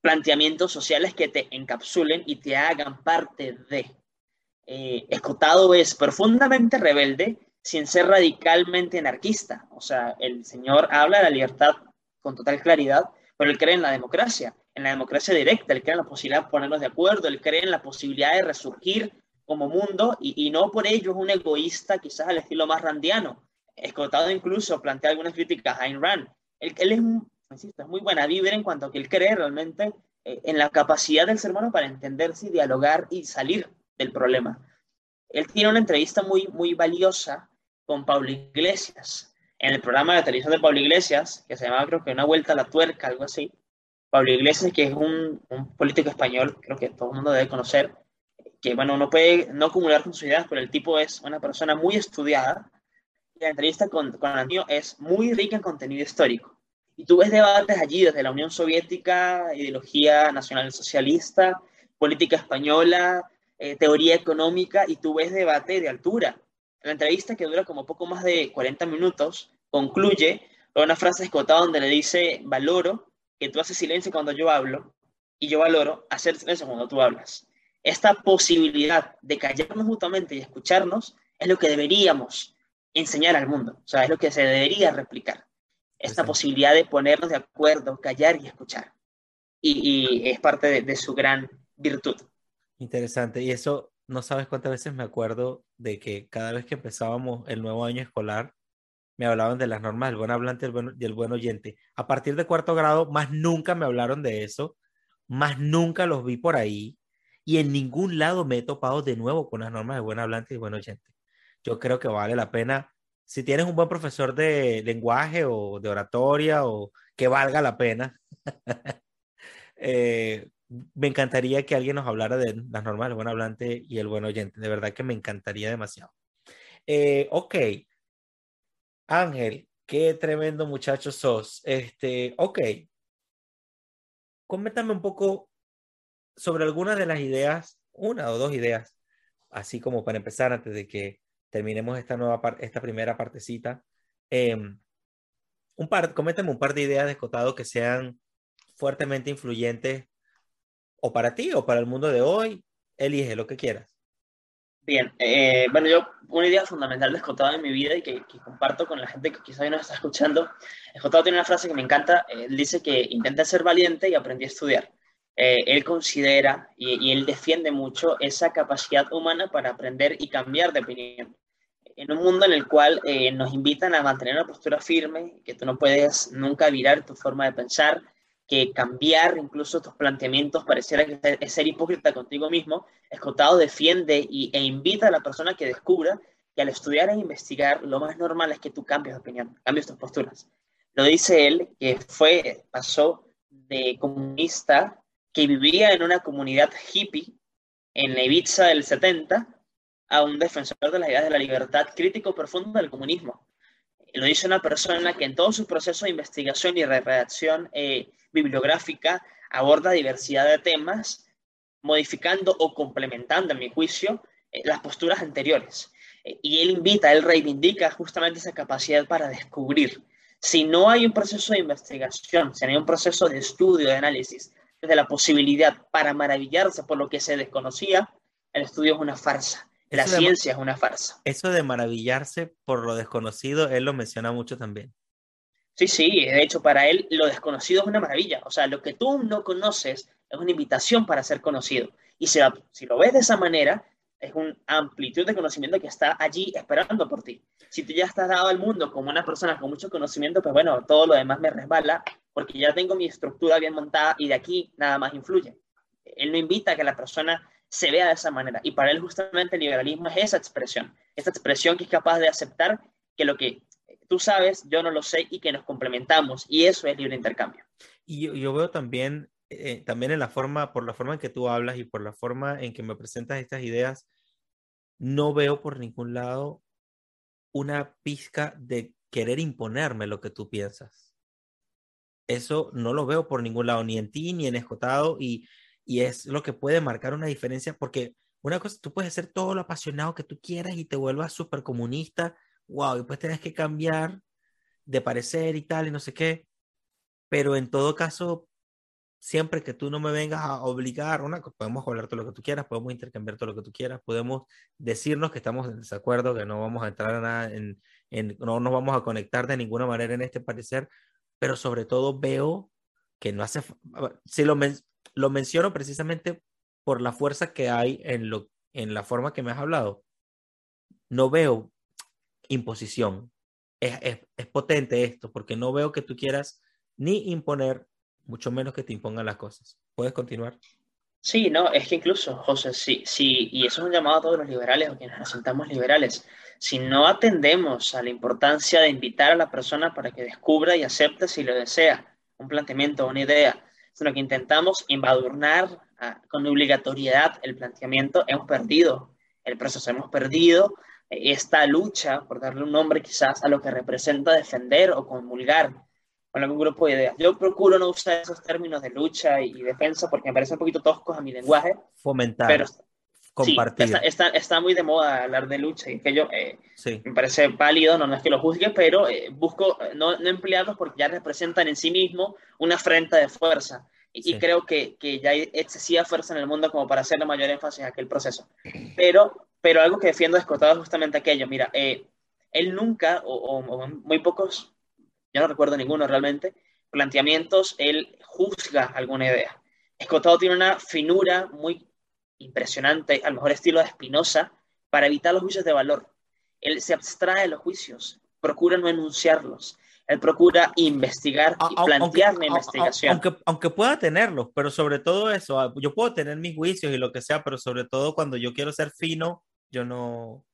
planteamientos sociales que te encapsulen y te hagan parte de. Eh, Escotado es profundamente rebelde sin ser radicalmente anarquista. O sea, el señor habla de la libertad con total claridad, pero él cree en la democracia, en la democracia directa, él cree en la posibilidad de ponernos de acuerdo, él cree en la posibilidad de resurgir como mundo y, no por ello es un egoísta quizás al estilo más randiano. Escotado incluso plantea algunas críticas a Ayn Rand. Él, él es, es muy buena vibra en cuanto a que él cree realmente eh, en la capacidad del ser humano para entenderse, dialogar y salir del problema. Él tiene una entrevista muy, muy valiosa con Pablo Iglesias. En el programa de televisión de Pablo Iglesias, que se llamaba creo que Una Vuelta a la Tuerca, algo así. Pablo Iglesias, que es un, político español, creo que todo el mundo debe conocer, que bueno, no puede no acumular con sus ideas, pero el tipo es una persona muy estudiada. la entrevista con, con Antonio es muy rica en contenido histórico. Y tú ves debates allí desde la Unión Soviética, ideología nacional socialista, política española, eh, teoría económica, y tú ves debate de altura. La entrevista, que dura como poco más de 40 minutos, concluye con una frase escotada donde le dice, valoro que tú haces silencio cuando yo hablo y yo valoro hacer silencio cuando tú hablas. Esta posibilidad de callarnos mutuamente y escucharnos es lo que deberíamos enseñar al mundo, o sea, es lo que se debería replicar. Esta posibilidad de ponernos de acuerdo, callar y escuchar. Y, es parte de, de su gran virtud.
Interesante. Y eso no sabes cuántas veces me acuerdo de que cada vez que empezábamos el nuevo año escolar, me hablaban de las normas del buen hablante y el buen, oyente. A partir de cuarto grado, más nunca me hablaron de eso, más nunca los vi por ahí. y en ningún lado me he topado de nuevo con las normas de buen hablante y buen oyente. Yo creo que vale la pena, si tienes un buen profesor de lenguaje o de oratoria o que valga la pena, (laughs) eh, me encantaría que alguien nos hablara de las normas del buen hablante y el buen oyente. De verdad que me encantaría demasiado. Eh, ok. Ángel, qué tremendo muchacho sos. Este, ok. Coméntame un poco sobre algunas de las ideas, una o dos ideas, así como para empezar antes de que terminemos esta nueva parte, esta primera partecita. Em, un par, coméntame un par de ideas de escotado que sean fuertemente influyentes o para ti o para el mundo de hoy. Elige lo que quieras.
Bien, eh, bueno, yo una idea fundamental de Escotado en mi vida y que, comparto con la gente que quizá hoy nos está escuchando, Escotado tiene una frase que me encanta, él dice que intenta ser valiente y aprendí a estudiar. Eh, él considera y, y, él defiende mucho esa capacidad humana para aprender y cambiar de opinión. En un mundo en el cual eh, nos invitan a mantener una postura firme, que tú no puedes nunca virar tu forma de pensar, que cambiar incluso tus planteamientos pareciera ser hipócrita contigo mismo, Escotado defiende y, e invita a la persona que descubra que al estudiar e investigar lo más normal es que tú cambies de opinión, cambies tus posturas. Lo dice él, que fue, pasó de comunista que vivía en una comunidad hippie en la Ibiza del 70 a un defensor de las ideas de la libertad crítico profundo del comunismo. Lo dice una persona que en todo su proceso de investigación y redacción eh, bibliográfica aborda diversidad de temas, modificando o complementando, en mi juicio, eh, las posturas anteriores. Eh, y él invita, él reivindica justamente esa capacidad para descubrir. Si no hay un proceso de investigación, si no hay un proceso de estudio, de análisis, desde la posibilidad para maravillarse por lo que se desconocía, el estudio es una farsa. La ciencia es una farsa.
Eso de maravillarse por lo desconocido, él lo menciona mucho también.
Sí, sí, de hecho para él lo desconocido es una maravilla. O sea, lo que tú no conoces es una invitación para ser conocido. Y si, si lo ves de esa manera, es una amplitud de conocimiento que está allí esperando por ti. Si tú ya estás dado al mundo como una persona con mucho conocimiento, pues bueno, todo lo demás me resbala porque ya tengo mi estructura bien montada y de aquí nada más influye. Él no invita a que la persona se vea de esa manera. Y para él justamente el liberalismo es esa expresión, esa expresión que es capaz de aceptar que lo que tú sabes, yo no lo sé y que nos complementamos. Y eso es libre intercambio.
Y yo, veo también, eh, también en la forma, por la forma en que tú hablas y por la forma en que me presentas estas ideas, no veo por ningún lado una pizca de querer imponerme lo que tú piensas. Eso no lo veo por ningún lado, ni en ti, ni en Escotado, y, y es lo que puede marcar una diferencia, porque una cosa, tú puedes ser todo lo apasionado que tú quieras y te vuelvas súper comunista, wow, y pues tienes que cambiar de parecer y tal, y no sé qué. Pero en todo caso, siempre que tú no me vengas a obligar, una, podemos hablar todo lo que tú quieras, podemos intercambiar todo lo que tú quieras, podemos decirnos que estamos en desacuerdo, que no vamos a entrar en nada, en, en, no nos vamos a conectar de ninguna manera en este parecer, pero sobre todo veo que no hace, si lo, lo menciono precisamente por la fuerza que hay en, lo, en la forma que me has hablado, no veo imposición. Es, es, es, potente esto, porque no veo que tú quieras ni imponer, mucho menos que te impongan las cosas. ¿Puedes continuar?
Sí, no, es que incluso, José, sí, sí, y eso es un llamado a todos los liberales o quienes nos sentamos liberales. Si no atendemos a la importancia de invitar a la persona para que descubra y acepte si lo desea, un planteamiento, una idea, sino que intentamos embadurnar ah, con obligatoriedad el planteamiento, hemos perdido el proceso, hemos perdido esta lucha, por darle un nombre quizás a lo que representa defender o comulgar con algún grupo de ideas. Yo procuro no usar esos términos de lucha y defensa porque me parecen un poquito toscos a mi lenguaje.
Fomentar. Pero, compartir.
Sí, está, está, muy de moda hablar de lucha y que yo eh, me parece válido, no, es que lo juzgue, pero eh, busco no, no, emplearlos porque ya representan en sí mismo una afrenta de fuerza. Y, creo que, que, ya hay excesiva fuerza en el mundo como para hacerle mayor énfasis a aquel proceso. Pero pero algo que defiendo escotado es justamente aquello. Mira, eh, él nunca, o, muy pocos, yo no recuerdo ninguno realmente, planteamientos, él juzga alguna idea. Escotado tiene una finura muy impresionante, al mejor estilo de Spinoza, para evitar los juicios de valor. Él se abstrae de los juicios, procura no enunciarlos. él procura investigar y plantear la investigación.
Aunque, aunque pueda tenerlos, pero sobre todo eso, ah, yo puedo tener mis juicios y lo que sea, pero sobre todo cuando yo quiero ser fino, yo no...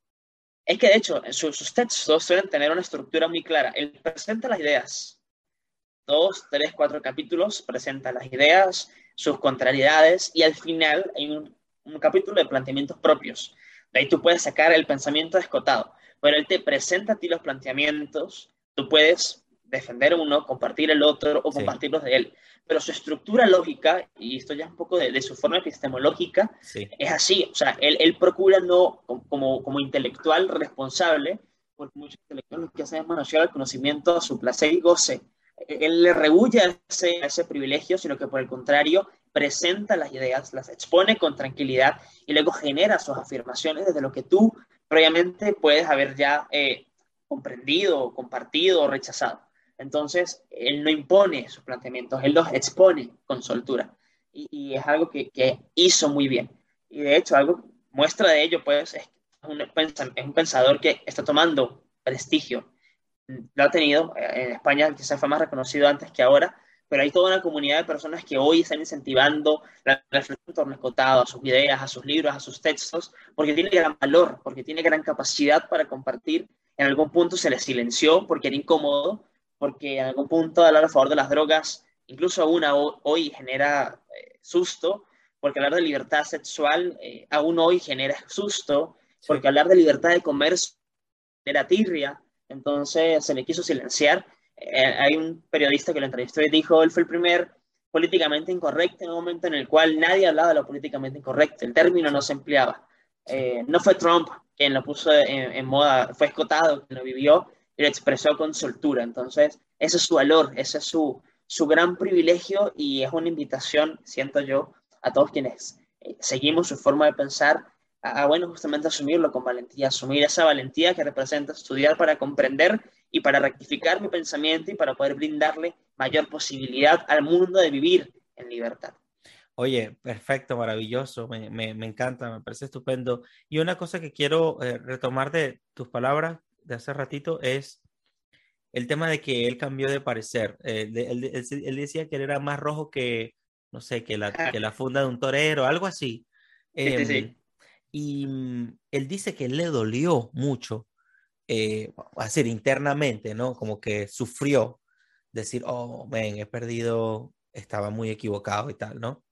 Es que de hecho, sus, textos suelen tener una estructura muy clara. Él presenta las ideas. Dos, tres, cuatro capítulos, presenta las ideas, sus contrariedades y al final hay un, un capítulo de planteamientos propios. De ahí tú puedes sacar el pensamiento escotado, pero él te presenta a ti los planteamientos, tú puedes defender uno, compartir el otro o compartirlos de él. Pero su estructura lógica, y esto ya es un poco de, su forma epistemológica, es así. O sea, él, él procura no, como, como intelectual responsable, porque muchos intelectuales que hacen es manosear el conocimiento a su placer y goce. Él le rehuye ese, ese privilegio, sino que por el contrario, presenta las ideas, las expone con tranquilidad y luego genera sus afirmaciones desde lo que tú previamente puedes haber ya eh, comprendido, compartido o rechazado. Entonces, él no impone sus planteamientos, él los expone con soltura. Y, es algo que, hizo muy bien. Y de hecho, algo muestra de ello, pues, es un pensador que está tomando prestigio. Lo ha tenido eh, en España, quizás fue más reconocido antes que ahora, pero hay toda una comunidad de personas que hoy están incentivando la reflexión en torno a sus ideas, a sus libros, a sus textos, porque tiene gran valor, porque tiene gran capacidad para compartir. En algún punto se le silenció porque era incómodo, porque en algún punto hablar a favor de las drogas, incluso aún hoy genera eh, susto, porque hablar de libertad sexual eh, aún hoy genera susto, porque hablar de libertad de comercio era tirria, entonces se le quiso silenciar eh, hay un periodista que lo entrevistó y dijo, él fue el primer políticamente incorrecto en un momento en el cual nadie hablaba de lo políticamente incorrecto, el término no se empleaba. Eh, no fue Trump quien lo puso en, moda, fue Escotado quien lo vivió y lo expresó con soltura. Entonces, ese es su valor, ese es su, su gran privilegio y es una invitación, siento yo, a todos quienes eh, seguimos su forma de pensar, a, bueno, justamente asumirlo con valentía, asumir esa valentía que representa estudiar para comprender y para rectificar mi pensamiento y para poder brindarle mayor posibilidad al mundo de vivir en libertad.
Oye, perfecto, maravilloso, me, me, me encanta, me parece estupendo. Y una cosa que quiero eh, retomar de tus palabras de hace ratito es el tema de que él cambió de parecer. Eh, él, él, decía que él era más rojo que, no sé, que la, que la funda de un torero, algo así. sí, sí. Em, y mm, él dice que le dolió mucho eh, decir, internamente, ¿no? Como que sufrió decir, oh, ven, he perdido, estaba muy equivocado y tal, ¿no?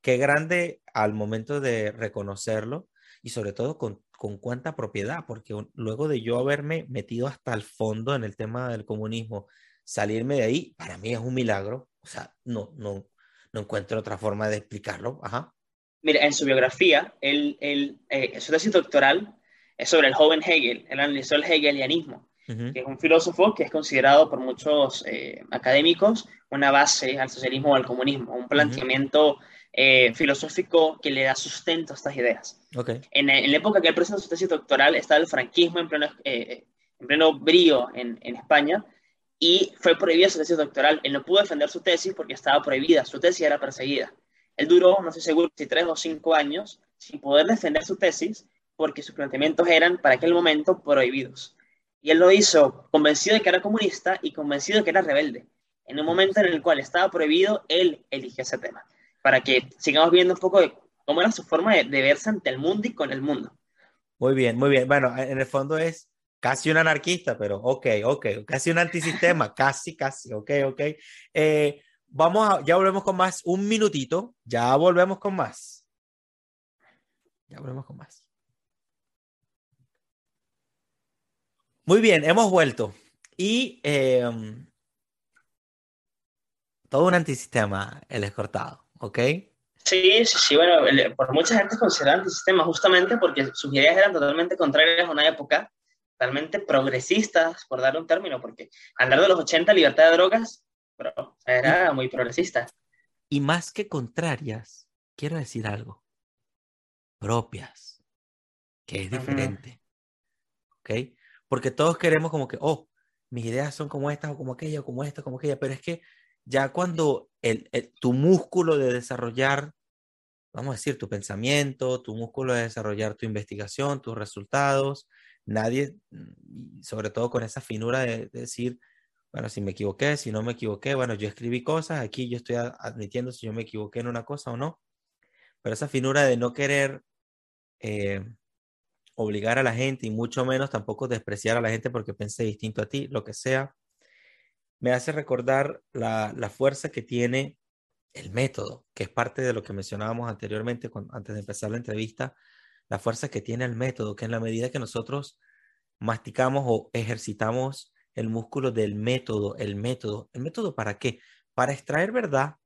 Qué grande al momento de reconocerlo y sobre todo con, con cuánta propiedad, porque luego de yo haberme metido hasta el fondo en el tema del comunismo, salirme de ahí, para mí es un milagro. O sea, no, no, no encuentro otra forma de explicarlo. Ajá.
Mira, en su biografía, él, él eh, su tesis doctoral es sobre el joven Hegel. Él analizó el hegelianismo, que es un filósofo que es considerado por muchos eh, académicos una base al socialismo o al comunismo, un planteamiento eh, filosófico que le da sustento a estas ideas. En, en, la época que él presentó su tesis doctoral estaba el franquismo en pleno, eh, en pleno brío en, en España y fue prohibida su tesis doctoral. Él no pudo defender su tesis porque estaba prohibida, su tesis era perseguida. Él duró, no sé seguro, si tres o cinco años sin poder defender su tesis porque sus planteamientos eran para aquel momento prohibidos. Y él lo hizo convencido de que era comunista y convencido de que era rebelde. En un momento en el cual estaba prohibido, él eligió ese tema, para que sigamos viendo un poco de cómo era su forma de, verse ante el mundo y con el mundo.
Muy bien, muy bien. Bueno, en el fondo es casi un anarquista, pero ok, ok, casi un antisistema, (laughs) casi, casi, ok, ok. Eh, vamos a, ya volvemos con más, un minutito, ya volvemos con más. Ya volvemos con más. Muy bien, hemos vuelto. Y em, todo un antisistema, el escortado, ¿ok?
Sí, sí, sí, bueno, por mucha gente es considerado antisistema justamente porque sus ideas eran totalmente contrarias a una época totalmente progresistas, por darle un término, porque hablar de los 80, libertad de drogas, pero era muy progresista.
Y más que contrarias, quiero decir algo, propias, que es diferente, ¿ok? porque todos queremos como que, oh, mis ideas son como estas o como aquella o como esta, como aquella, pero es que ya cuando el, tu músculo de desarrollar, vamos a decir, tu pensamiento, tu músculo de desarrollar tu investigación, tus resultados, nadie, sobre todo con esa finura de, decir, bueno, si me equivoqué, si no me equivoqué, bueno, yo escribí cosas, aquí yo estoy admitiendo si yo me equivoqué en una cosa o no, pero esa finura de no querer eh, obligar a la gente y mucho menos tampoco despreciar a la gente porque pensé distinto a ti, lo que sea, me hace recordar la, la fuerza que tiene el método, que es parte de lo que mencionábamos anteriormente antes de empezar la entrevista, la fuerza que tiene el método, que en la medida que nosotros masticamos o ejercitamos el músculo del método, el método, el método para qué? Para extraer verdad.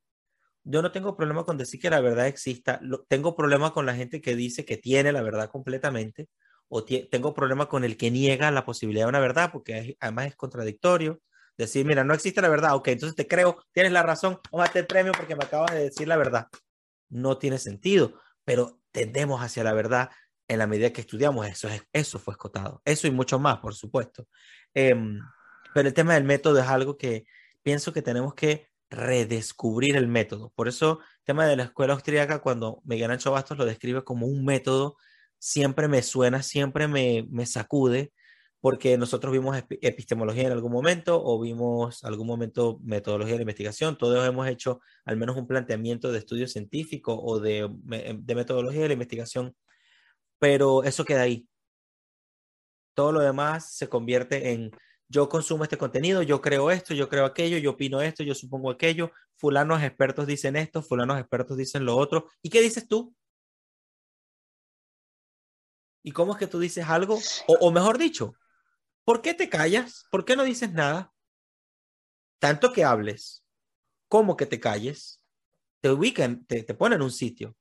Yo no tengo problema con decir que la verdad exista, tengo problema con la gente que dice que tiene la verdad completamente, o tengo problema con el que niega la posibilidad de una verdad, porque además es contradictorio. Decir, mira, no existe la verdad, ok, entonces te creo, tienes la razón, tómate el premio porque me acabas de decir la verdad. No tiene sentido, pero tendemos hacia la verdad en la medida que estudiamos. Eso, eso fue escotado, eso y mucho más, por supuesto. Em, pero el tema del método es algo que pienso que tenemos que redescubrir el método. Por eso, el tema de la escuela austríaca, cuando Miguel Ancho Bastos lo describe como un método, siempre me suena, siempre me, me sacude, porque nosotros vimos epistemología en algún momento o vimos algún momento metodología de investigación, todos hemos hecho al menos un planteamiento de estudio científico o de, de metodología de la investigación, pero eso queda ahí. Todo lo demás se convierte en yo consumo este contenido, yo creo esto, yo creo aquello, yo opino esto, yo supongo aquello, fulanos expertos dicen esto, fulanos expertos dicen lo otro. ¿Y qué dices tú? ¿Y cómo es que tú dices algo? O, mejor dicho, ¿por qué te callas? ¿Por qué no dices nada? Tanto que hables, como que te calles, te ubican, te, te ponen en un sitio.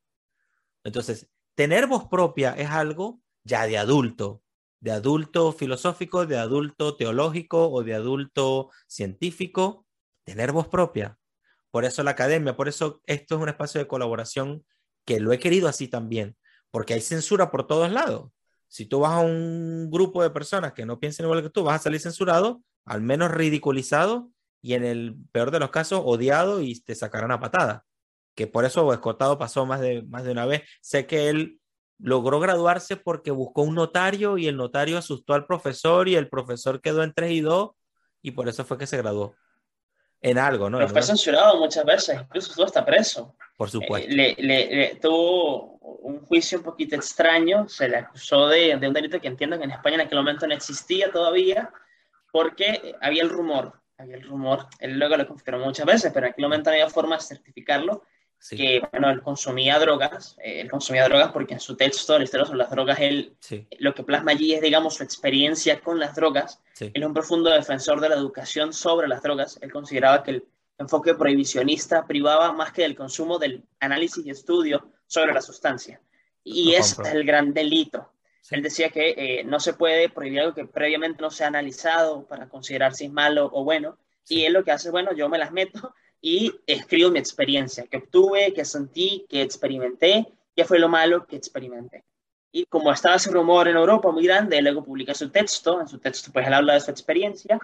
Entonces, tener voz propia es algo ya de adulto, de adulto filosófico, de adulto teológico o de adulto científico, tener voz propia. Por eso la academia, por eso esto es un espacio de colaboración que lo he querido así también, porque hay censura por todos lados. Si tú vas a un grupo de personas que no piensen igual que tú, vas a salir censurado, al menos ridiculizado y en el peor de los casos odiado y te sacarán a patada. Que por eso Escotado pasó más de, más de una vez. Sé que él logró graduarse porque buscó un notario y el notario asustó al profesor y el profesor quedó en 3 y 2 y por eso fue que se graduó. En algo, ¿no?
Pero fue censurado muchas veces, incluso estuvo hasta preso.
Por supuesto.
Eh, le, tuvo un juicio un poquito extraño, se le acusó de, de un delito que entiendo que en España en aquel momento no existía todavía, porque había el rumor, había el rumor, él luego lo confirmó muchas veces, pero en aquel momento no había forma de certificarlo, que, bueno, él consumía drogas, eh, él consumía drogas porque en su texto, la historia sobre las drogas, él, lo que plasma allí es, digamos, su experiencia con las drogas. Él es un profundo defensor de la educación sobre las drogas. Él consideraba que el enfoque prohibicionista privaba más que del consumo del análisis y estudio sobre la sustancia. Y es el gran delito. Él decía que eh, no se puede prohibir algo que previamente no se ha analizado para considerar si es malo o bueno. Y él lo que hace, bueno, yo me las meto y escribo mi experiencia, que obtuve, que sentí, que experimenté, qué fue lo malo que experimenté. Y como estaba ese rumor en Europa muy grande, luego publica su texto, en su texto pues él habla de su experiencia,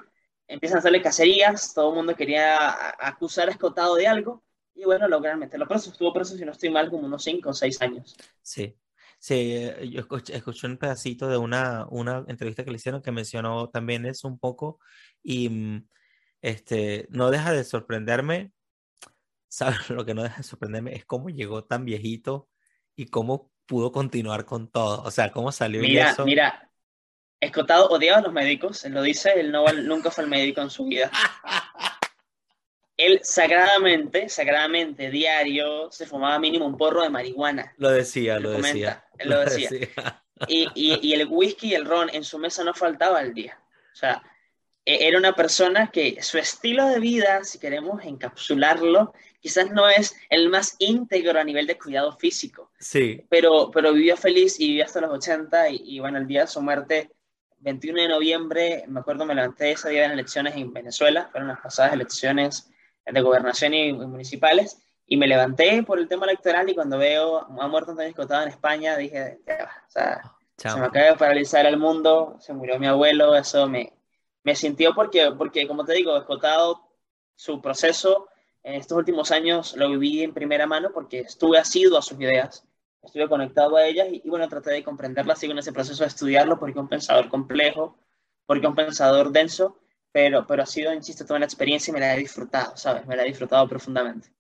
empiezan a hacerle cacerías, todo el mundo quería acusar a Escotado de algo, y bueno, lograron meterlo preso, estuvo preso, si no estoy mal, como unos 5 o 6 años.
Sí, sí, yo escuché, escuché, un pedacito de una, una entrevista que le hicieron que mencionó también eso un poco, y mm, este, no deja de sorprenderme, (laughs) ¿sabes? Lo que no deja de sorprenderme es cómo llegó tan viejito y cómo pudo continuar con todo, o sea, cómo salió
mira, eso. Mira, Escotado odiaba a los médicos, lo dice, él no, nunca fue el médico en su vida. (laughs) él sagradamente, sagradamente, diario, se fumaba mínimo un porro de marihuana.
Lo decía, lo, decía. (laughs)
Él lo, decía. Y, y, y, el whisky y el ron en su mesa no faltaba al día. O sea, era una persona que su estilo de vida, si queremos encapsularlo, quizás no es el más íntegro a nivel de cuidado físico.
Sí.
Pero, pero vivió feliz y vivió hasta los 80 y, bueno, el día de su muerte, 21 de noviembre, me acuerdo, me levanté ese día en elecciones en Venezuela, fueron las pasadas elecciones de gobernación y, municipales, y me levanté por el tema electoral y cuando veo ha muerto Antonio Escotado en España, dije, o sea, se me acaba de paralizar el mundo, se murió mi abuelo, eso me, me sintió porque, porque, como te digo, escotado su proceso en estos últimos años lo viví en primera mano porque estuve asiduo a sus ideas, estuve conectado a ellas y, bueno, traté de comprenderlas, sigo en ese proceso de estudiarlo porque un pensador complejo, porque un pensador denso, pero, pero ha sido, insisto, toda una experiencia y me la he disfrutado, ¿sabes? Me la he disfrutado profundamente.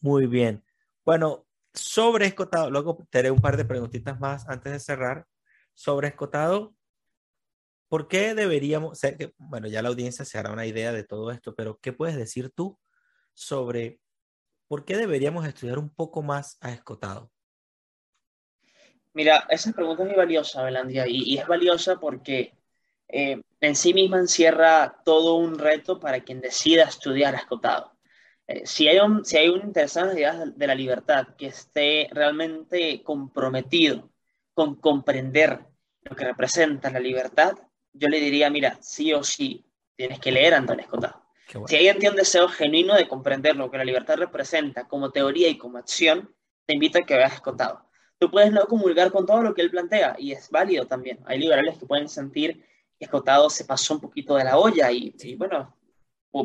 Muy bien. Bueno, sobre escotado, luego te haré un par de preguntitas más antes de cerrar. Sobre escotado, ¿por qué deberíamos, ser que, bueno, ya la audiencia se hará una idea de todo esto, pero ¿qué puedes decir tú sobre por qué deberíamos estudiar un poco más a escotado?
Mira, esa pregunta es muy valiosa, Belandia, y, es valiosa porque eh, en sí misma encierra todo un reto para quien decida estudiar escotado. Eh, si, hay un, si hay un interesado en de la libertad que esté realmente comprometido con comprender lo que representa la libertad, yo le diría, mira, sí o sí, tienes que leer a Antonio Escotado. Si alguien tiene un deseo genuino de comprender lo que la libertad representa como teoría y como acción, te invito a que veas Escotado. Tú puedes no comulgar con todo lo que él plantea y es válido también. Hay liberales que pueden sentir Escotado se pasó un poquito de la olla y, bueno,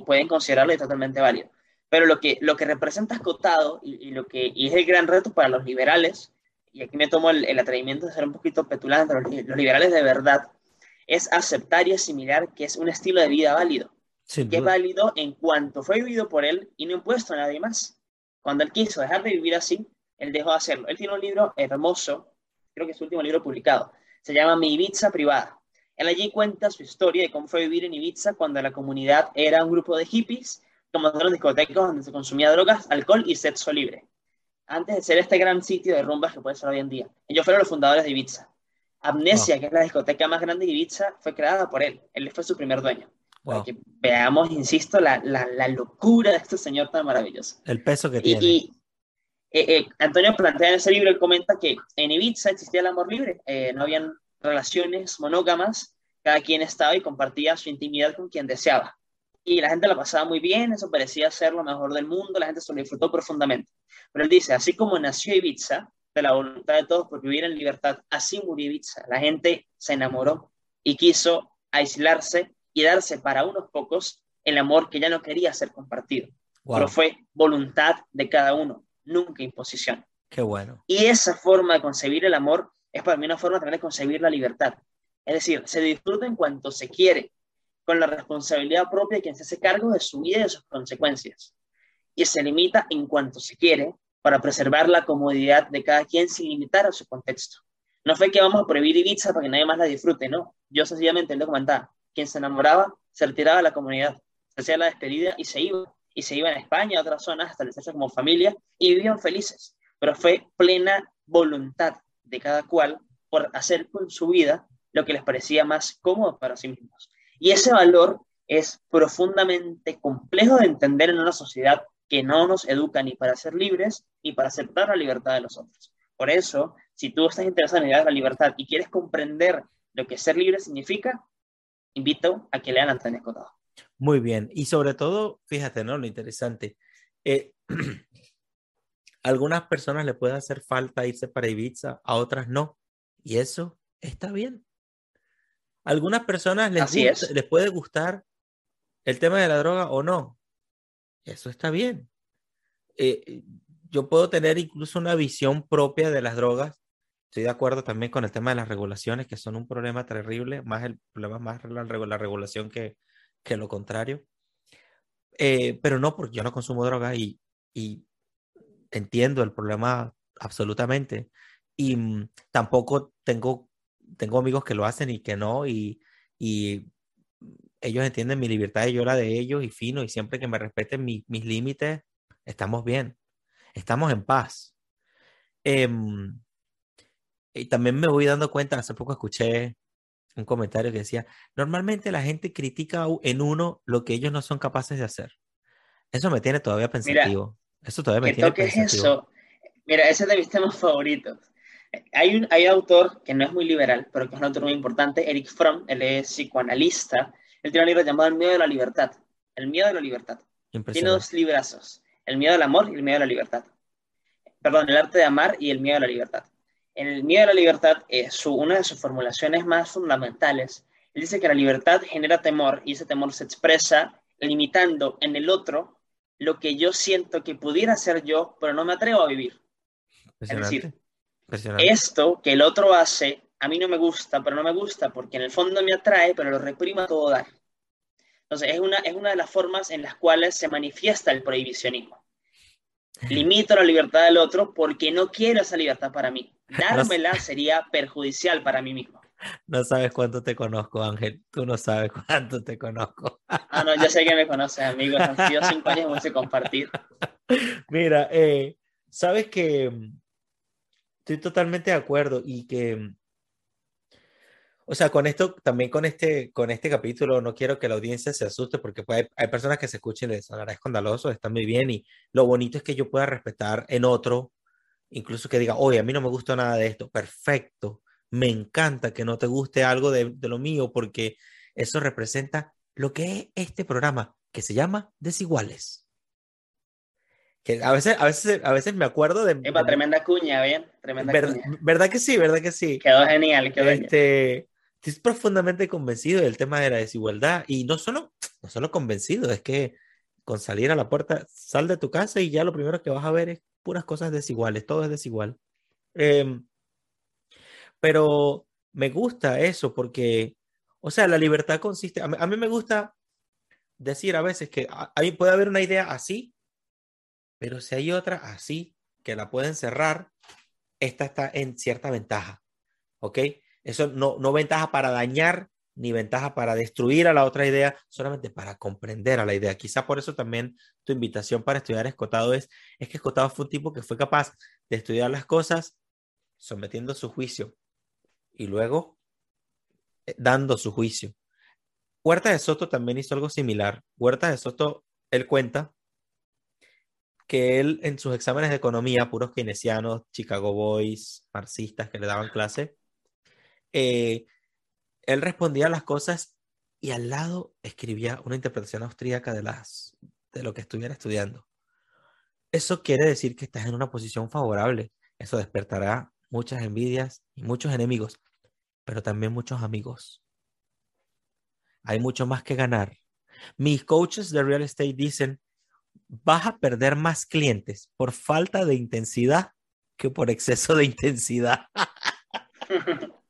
pueden considerarlo totalmente válido. Pero lo que, lo que representa Escotado y, lo que, y es el gran reto para los liberales, y aquí me tomo el, atrevimiento de ser un poquito petulante, los, los, liberales de verdad, es aceptar y asimilar que es un estilo de vida válido. que es válido en cuanto fue vivido por él y no impuesto a nadie más. Cuando él quiso dejar de vivir así, él dejó de hacerlo. Él tiene un libro hermoso, creo que es su último libro publicado, se llama Mi Ibiza Privada. Él allí cuenta su historia de cómo fue vivir en Ibiza cuando la comunidad era un grupo de hippies que montaron discotecas donde se consumía drogas, alcohol y sexo libre. Antes de ser este gran sitio de rumbas que puede ser hoy en día. Ellos fueron los fundadores de Ibiza. Amnesia, que es la discoteca más grande de Ibiza, fue creada por él. Él fue su primer dueño. Para que veamos, insisto, la, la, locura de este señor tan maravilloso.
El peso que tiene.
Y, eh, eh, Antonio plantea en ese libro, él comenta que en Ibiza existía el amor libre. Eh, no habían relaciones monógamas, cada quien estaba y compartía su intimidad con quien deseaba. Y la gente la pasaba muy bien, eso parecía ser lo mejor del mundo, la gente se lo disfrutó profundamente. Pero él dice, así como nació Ibiza, de la voluntad de todos por vivir en libertad, así murió Ibiza. La gente se enamoró y quiso aislarse y darse para unos pocos el amor que ya no quería ser compartido. Pero fue voluntad de cada uno, nunca imposición.
Qué bueno.
Y esa forma de concebir el amor es para mí una forma también de concebir la libertad. Es decir, se disfruta en cuanto se quiere, con la responsabilidad propia de quien se hace cargo de su vida y de sus consecuencias. Y se limita en cuanto se quiere para preservar la comodidad de cada quien sin limitar a su contexto. No fue que vamos a prohibir Ibiza para que nadie más la disfrute, no. Yo sencillamente le comentaba, quien se enamoraba se retiraba de la comunidad, se hacía la despedida y se iba. Y se iba en España, a otras zonas, establecerse como familia y vivían felices. Pero fue plena voluntad de cada cual por hacer con su vida lo que les parecía más cómodo para sí mismos. Y ese valor es profundamente complejo de entender en una sociedad que no nos educa ni para ser libres ni para aceptar la libertad de los otros. Por eso, si tú estás interesado en la libertad y quieres comprender lo que ser libre significa, invito a que lean Antonio Escotado.
Muy bien. Y sobre todo, fíjate, ¿no? Lo interesante. Eh, (clears throat) algunas personas le puede hacer falta irse para Ibiza, a otras no. Y eso está bien. algunas personas les, les puede gustar el tema de la droga o no. Eso está bien. Eh, yo puedo tener incluso una visión propia de las drogas. Estoy de acuerdo también con el tema de las regulaciones, que son un problema terrible, más el problema más la, la regulación que, que lo contrario. Eh, pero no, porque yo no consumo droga y, y entiendo el problema absolutamente. Y mm, tampoco tengo, tengo amigos que lo hacen y que no, y, y ellos entienden mi libertad y yo la de ellos, y fino, y siempre que me respeten mis límites, estamos bien, estamos en paz. Em, y también me voy dando cuenta, hace poco escuché un comentario que decía, normalmente la gente critica en uno lo que ellos no son capaces de hacer. Eso me tiene todavía pensativo. Eso todavía me tiene
es eso. Mira, ese es de mis temas favoritos. Hay un hay autor que no es muy liberal, pero que es un autor muy importante, Eric Fromm, él es psicoanalista. Él tiene un libro llamado El miedo de la libertad. El miedo de la libertad. Tiene dos librazos. El miedo al amor y el miedo a la libertad. Perdón, el arte de amar y el miedo a la libertad. En el miedo a la libertad, es una de sus formulaciones más fundamentales, él dice que la libertad genera temor y ese temor se expresa limitando en el otro lo que yo siento que pudiera ser yo, pero no me atrevo a vivir. Es decir, esto que el otro hace, a mí no me gusta, pero no me gusta porque en el fondo me atrae, pero lo reprima todo dar. Entonces, es una, es una de las formas en las cuales se manifiesta el prohibicionismo. Limito la libertad del otro porque no quiero esa libertad para mí. (laughs) Dármela sería perjudicial para mí mismo.
No sabes cuánto te conozco, Ángel. Tú no sabes cuánto te conozco.
Ah, no, yo sé que me (laughs) conoces, amigos. Han sido cinco años mucho compartir.
Mira, eh, sabes que mm, estoy totalmente de acuerdo y que mm, o sea, con esto, también con este, con este capítulo, no quiero que la audiencia se asuste porque pues, hay, personas que se escuchen y les sonará escandaloso, está muy bien y lo bonito es que yo pueda respetar en otro, incluso que diga, oye, a mí no me gusta nada de esto, perfecto, me encanta que no te guste algo de, de lo mío porque eso representa lo que es este programa que se llama Desiguales. Que a veces, a veces, a veces me acuerdo de.
Epa, tremenda cuña, bien. Tremenda
cuña. ¿Verdad que sí? ¿Verdad que sí?
Quedó genial, quedó
este, estoy profundamente convencido del tema de la desigualdad y no solo, no solo convencido, es que con salir a la puerta, sal de tu casa y ya lo primero que vas a ver es puras cosas desiguales, todo es desigual. Em, pero me gusta eso porque, o sea, la libertad consiste, a mí, me gusta decir a veces que ahí puede haber una idea así, pero si hay otra así que la pueden cerrar, esta está en cierta ventaja, ¿ok? Eso no, no ventaja para dañar ni ventaja para destruir a la otra idea, solamente para comprender a la idea. Quizá por eso también tu invitación para estudiar Escotado es, es que Escotado fue un tipo que fue capaz de estudiar las cosas sometiendo su juicio y luego eh, dando su juicio. Huerta de Soto también hizo algo similar. Huerta de Soto, él cuenta que él en sus exámenes de economía, puros keynesianos, Chicago Boys, marxistas que le daban clase, eh, él respondía las cosas y al lado escribía una interpretación austríaca de, las, de lo que estuviera estudiando. Eso quiere decir que estás en una posición favorable. Eso despertará muchas envidias y muchos enemigos, pero también muchos amigos. Hay mucho más que ganar. Mis coaches de real estate dicen, vas a perder más clientes por falta de intensidad que por exceso de intensidad. (laughs)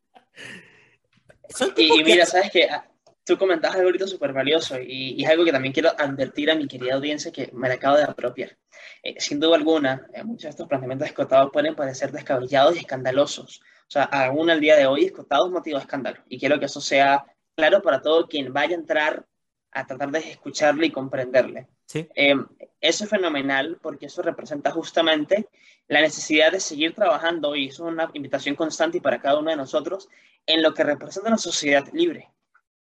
y, mira, (laughs) sabes que ah, tú comentabas algo ahorita súper valioso y, es algo que también quiero advertir a mi querida audiencia que me la acabo de apropiar. Eh, sin duda alguna, eh, muchos de estos planteamientos escotados pueden parecer descabellados y escandalosos. O sea, aún al día de hoy, escotados motivo de escándalo. Y quiero que eso sea claro para todo quien vaya a entrar a tratar de escucharle y comprenderle.
¿Sí?
Eh, eso es fenomenal porque eso representa justamente la necesidad de seguir trabajando, y eso es una invitación constante y para cada uno de nosotros, en lo que representa una sociedad libre,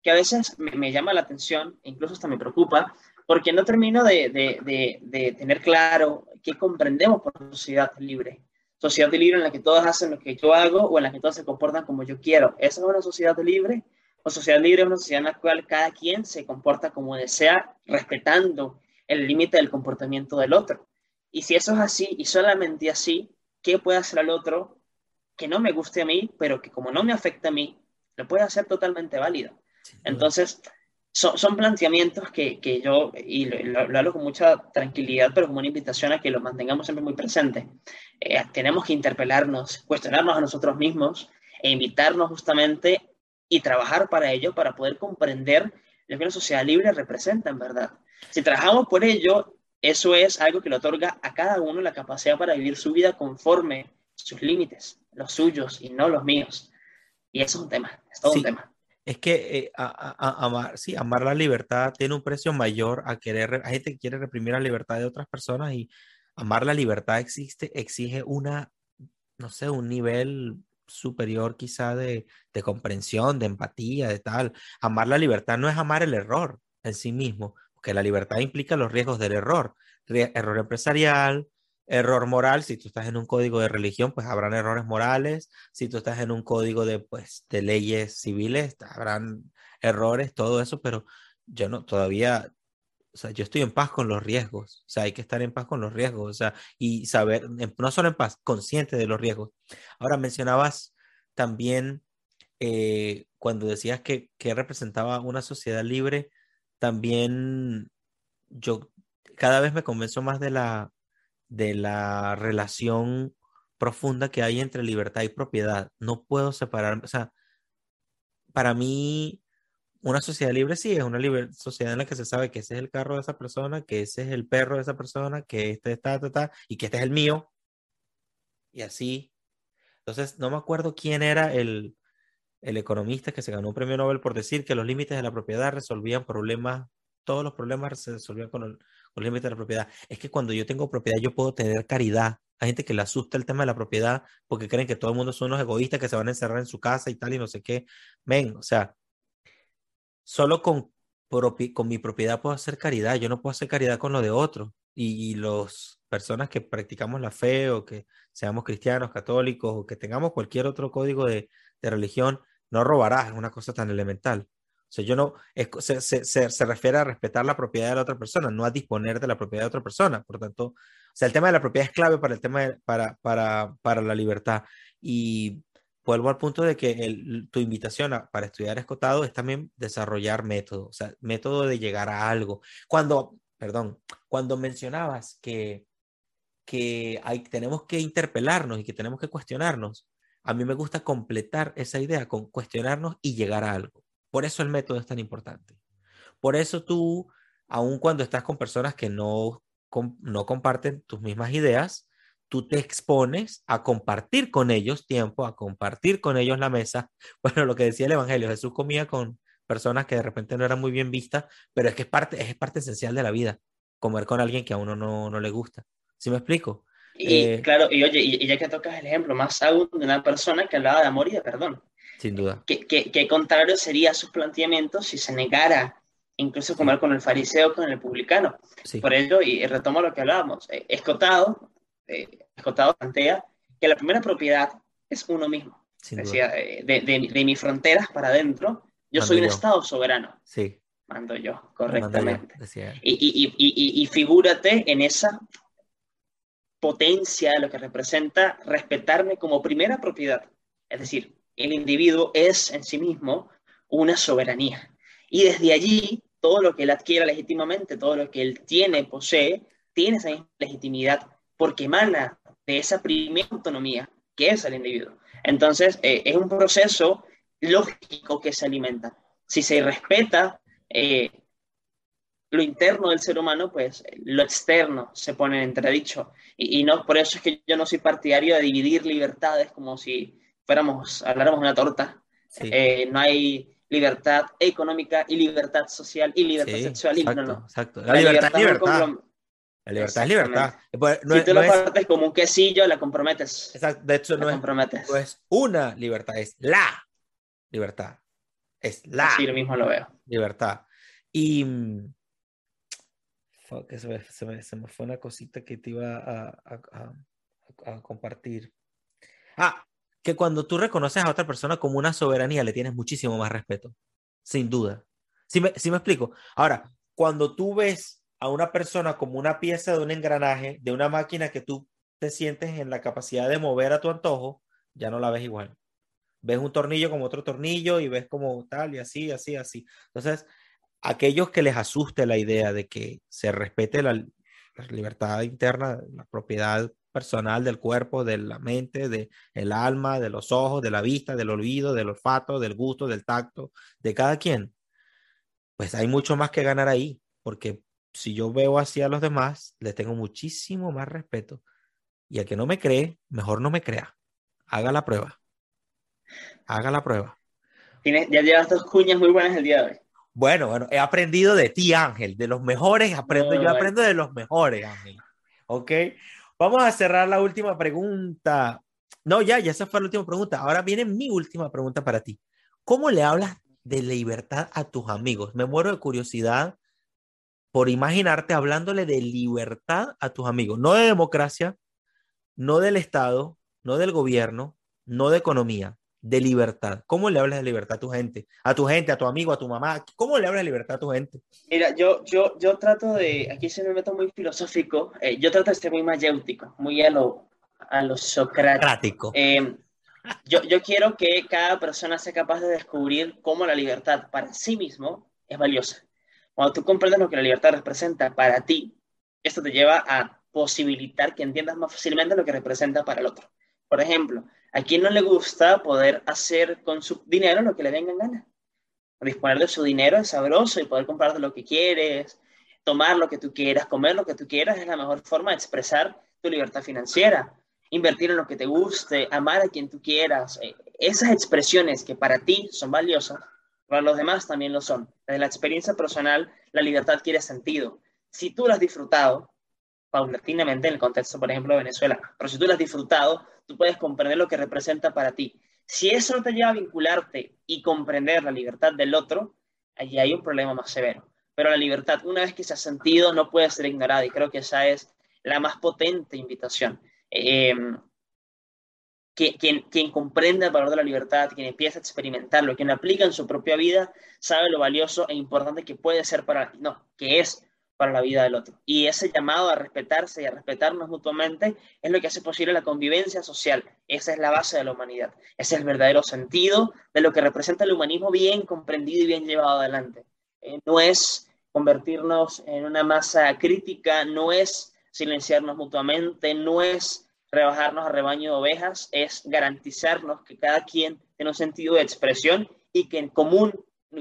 que a veces me, llama la atención e incluso hasta me preocupa, porque no termino de, de, de, tener claro qué comprendemos por sociedad libre. Sociedad libre en la que todos hacen lo que yo hago o en la que todos se comportan como yo quiero. ¿Esa es una sociedad libre? O sociedad libre es una sociedad en la cual cada quien se comporta como desea, respetando el límite del comportamiento del otro. Y si eso es así y solamente así, ¿qué puede hacer el otro que no me guste a mí, pero que como no me afecta a mí, lo puede hacer totalmente válido? Entonces, son, planteamientos que, que yo, y lo, hablo con mucha tranquilidad, pero como una invitación a que lo mantengamos siempre muy presente. Eh, tenemos que interpelarnos, cuestionarnos a nosotros mismos e invitarnos justamente y trabajar para ello, para poder comprender lo que una sociedad libre representa en verdad. Si trabajamos por ello, eso es algo que le otorga a cada uno la capacidad para vivir su vida conforme sus límites, los suyos y no los míos. Y eso es un tema, es todo un tema.
Es que eh, amar, sí, amar la libertad tiene un precio mayor a querer, hay gente que quiere reprimir la libertad de otras personas y amar la libertad existe, exige una, no sé, un nivel superior quizá de, de comprensión, de empatía, de tal. Amar la libertad no es amar el error en sí mismo, que la libertad implica los riesgos del error. Error empresarial, error moral, si tú estás en un código de religión, pues habrán errores morales, si tú estás en un código de, pues, de leyes civiles, habrán errores, todo eso, pero yo no, todavía, o sea, yo estoy en paz con los riesgos, o sea, hay que estar en paz con los riesgos, o sea, y saber, no solo en paz, consciente de los riesgos. Ahora mencionabas también eh, cuando decías que, que representaba una sociedad libre, también yo cada vez me convenzo más de la, de la relación profunda que hay entre libertad y propiedad. No puedo separar, o sea, para mí una sociedad libre sí, es una sociedad en la que se sabe que ese es el carro de esa persona, que ese es el perro de esa persona, que este está, está, está, y que este es el mío. Y así. Entonces, no me acuerdo quién era el, el economista que se ganó un premio Nobel por decir que los límites de la propiedad resolvían problemas, todos los problemas se resolvían con, el, límites de la propiedad. Es que cuando yo tengo propiedad, yo puedo tener caridad. Hay gente que le asusta el tema de la propiedad porque creen que todo el mundo son unos egoístas que se van a encerrar en su casa y tal y no sé qué. Ven, o sea, solo con, con mi propiedad puedo hacer caridad. Yo no puedo hacer caridad con lo de otro. Y, y las personas que practicamos la fe o que seamos cristianos, católicos o que tengamos cualquier otro código de, de religión, no robarás, es una cosa tan elemental. O sea, yo no, se, se, se, refiere a respetar la propiedad de la otra persona, no a disponer de la propiedad de otra persona. Por tanto, o sea, el tema de la propiedad es clave para el tema para, para, para la libertad. Y vuelvo al punto de que el, tu invitación para estudiar escotado es también desarrollar método, o sea, método de llegar a algo. Cuando, perdón, cuando mencionabas que, que hay, tenemos que interpelarnos y que tenemos que cuestionarnos, a mí me gusta completar esa idea con cuestionarnos y llegar a algo. Por eso el método es tan importante. Por eso tú, aun cuando estás con personas que no, no comparten tus mismas ideas, tú te expones a compartir con ellos tiempo, a compartir con ellos la mesa. (laughs) Bueno, lo que decía el Evangelio, Jesús comía con personas que de repente no eran muy bien vistas, pero es que es parte, es parte esencial de la vida, comer con alguien que a uno no, no le gusta. ¿Sí me explico?
Y eh, claro, y oye, y, ya que tocas el ejemplo más aún de una persona que hablaba de amor y de perdón.
Sin duda.
Que, que, contrario sería sus planteamientos si se negara incluso comer con el fariseo, con el publicano. Por ello, y retomo lo que hablábamos, eh, Escotado, eh, Escotado plantea que la primera propiedad es uno mismo. Decía, de, de, de, mis fronteras para adentro, yo soy un Estado soberano.
Sí.
Mando yo, correctamente. y, y, y, y, figúrate en esa potencia, lo que representa respetarme como primera propiedad. Es decir, el individuo es en sí mismo una soberanía. Y desde allí, todo lo que él adquiera legítimamente, todo lo que él tiene, posee, tiene esa legitimidad porque emana de esa primera autonomía que es el individuo. Entonces, eh, es un proceso lógico que se alimenta. Si se respeta eh, lo interno del ser humano, pues lo externo se pone en entredicho. Y, no, por eso es que yo no soy partidario de dividir libertades como si fuéramos, habláramos de una torta. Eh, no hay libertad económica y libertad social y libertad sexual.
Exacto, no, exacto. La, libertad, es libertad. La libertad es libertad.
Pues, si tú lo partes como un quesillo, la comprometes.
Exacto. De hecho, no es, no es una libertad, es la libertad. Es la.
Sí, lo mismo lo veo.
Libertad. Y que se me, se, me, fue una cosita que te iba a, a, a, compartir. Ah, que cuando tú reconoces a otra persona como una soberanía, le tienes muchísimo más respeto, sin duda. ¿Sí me, me explico? Ahora, cuando tú ves a una persona como una pieza de un engranaje, de una máquina que tú te sientes en la capacidad de mover a tu antojo, ya no la ves igual. Ves un tornillo como otro tornillo y ves como tal y así, así, así. Entonces, aquellos que les asuste la idea de que se respete la, libertad interna, la propiedad personal del cuerpo, de la mente, del el alma, de los ojos, de la vista, del oído, del olfato, del gusto, del tacto, de cada quien, pues hay mucho más que ganar ahí, porque si yo veo así a los demás, les tengo muchísimo más respeto. Y el que no me cree, mejor no me crea. Haga la prueba. Haga la prueba.
Tienes, ya llevas dos cuñas muy buenas el día de hoy.
Bueno, bueno, he aprendido de ti, Ángel, de los mejores aprendo, yo aprendo de los mejores, Ángel. ¿Ok? Vamos a cerrar la última pregunta. No, ya, ya esa fue la última pregunta. Ahora viene mi última pregunta para ti. ¿Cómo le hablas de libertad a tus amigos? Me muero de curiosidad por imaginarte hablándole de libertad a tus amigos, no de democracia, no del Estado, no del gobierno, no de economía, de libertad? ¿Cómo le hablas de libertad a tu gente? A tu gente, a tu amigo, a tu mamá. ¿Cómo le hablas de libertad a tu gente?
Mira, yo, yo, yo trato de, aquí se me meto muy filosófico, eh, yo trato de ser muy mayéutico, muy a lo, a lo socrático. Eh, yo, yo quiero que cada persona sea capaz de descubrir cómo la libertad para sí mismo es valiosa. Cuando tú comprendes lo que la libertad representa para ti, esto te lleva a posibilitar que entiendas más fácilmente lo que representa para el otro. Por ejemplo, ¿a quién no le gusta poder hacer con su dinero lo que le venga en gana? Disponer de su dinero es sabroso y poder comprarte lo que quieres, tomar lo que tú quieras, comer lo que tú quieras, es la mejor forma de expresar tu libertad financiera. Invertir en lo que te guste, amar a quien tú quieras. Eh, esas expresiones que para ti son valiosas, para los demás también lo son. Desde la experiencia personal, la libertad adquiere sentido. Si tú lo has disfrutado, paulatinamente en el contexto, por ejemplo, de Venezuela, pero si tú lo has disfrutado, tú puedes comprender lo que representa para ti. Si eso no te lleva a vincularte y comprender la libertad del otro, allí hay un problema más severo. Pero la libertad, una vez que se ha sentido, no puede ser ignorada y creo que esa es la más potente invitación. Eh, quien, quien, comprende el valor de la libertad, quien empieza a experimentarlo, quien aplica en su propia vida, sabe lo valioso e importante que puede ser para, no, que es para la vida del otro. Y ese llamado a respetarse y a respetarnos mutuamente es lo que hace posible la convivencia social. Esa es la base de la humanidad. Ese es el verdadero sentido de lo que representa el humanismo bien comprendido y bien llevado adelante. Eh, no es convertirnos en una masa crítica, no es silenciarnos mutuamente, no es rebajarnos a rebaño de ovejas, es garantizarnos que cada quien tiene un sentido de expresión y que en común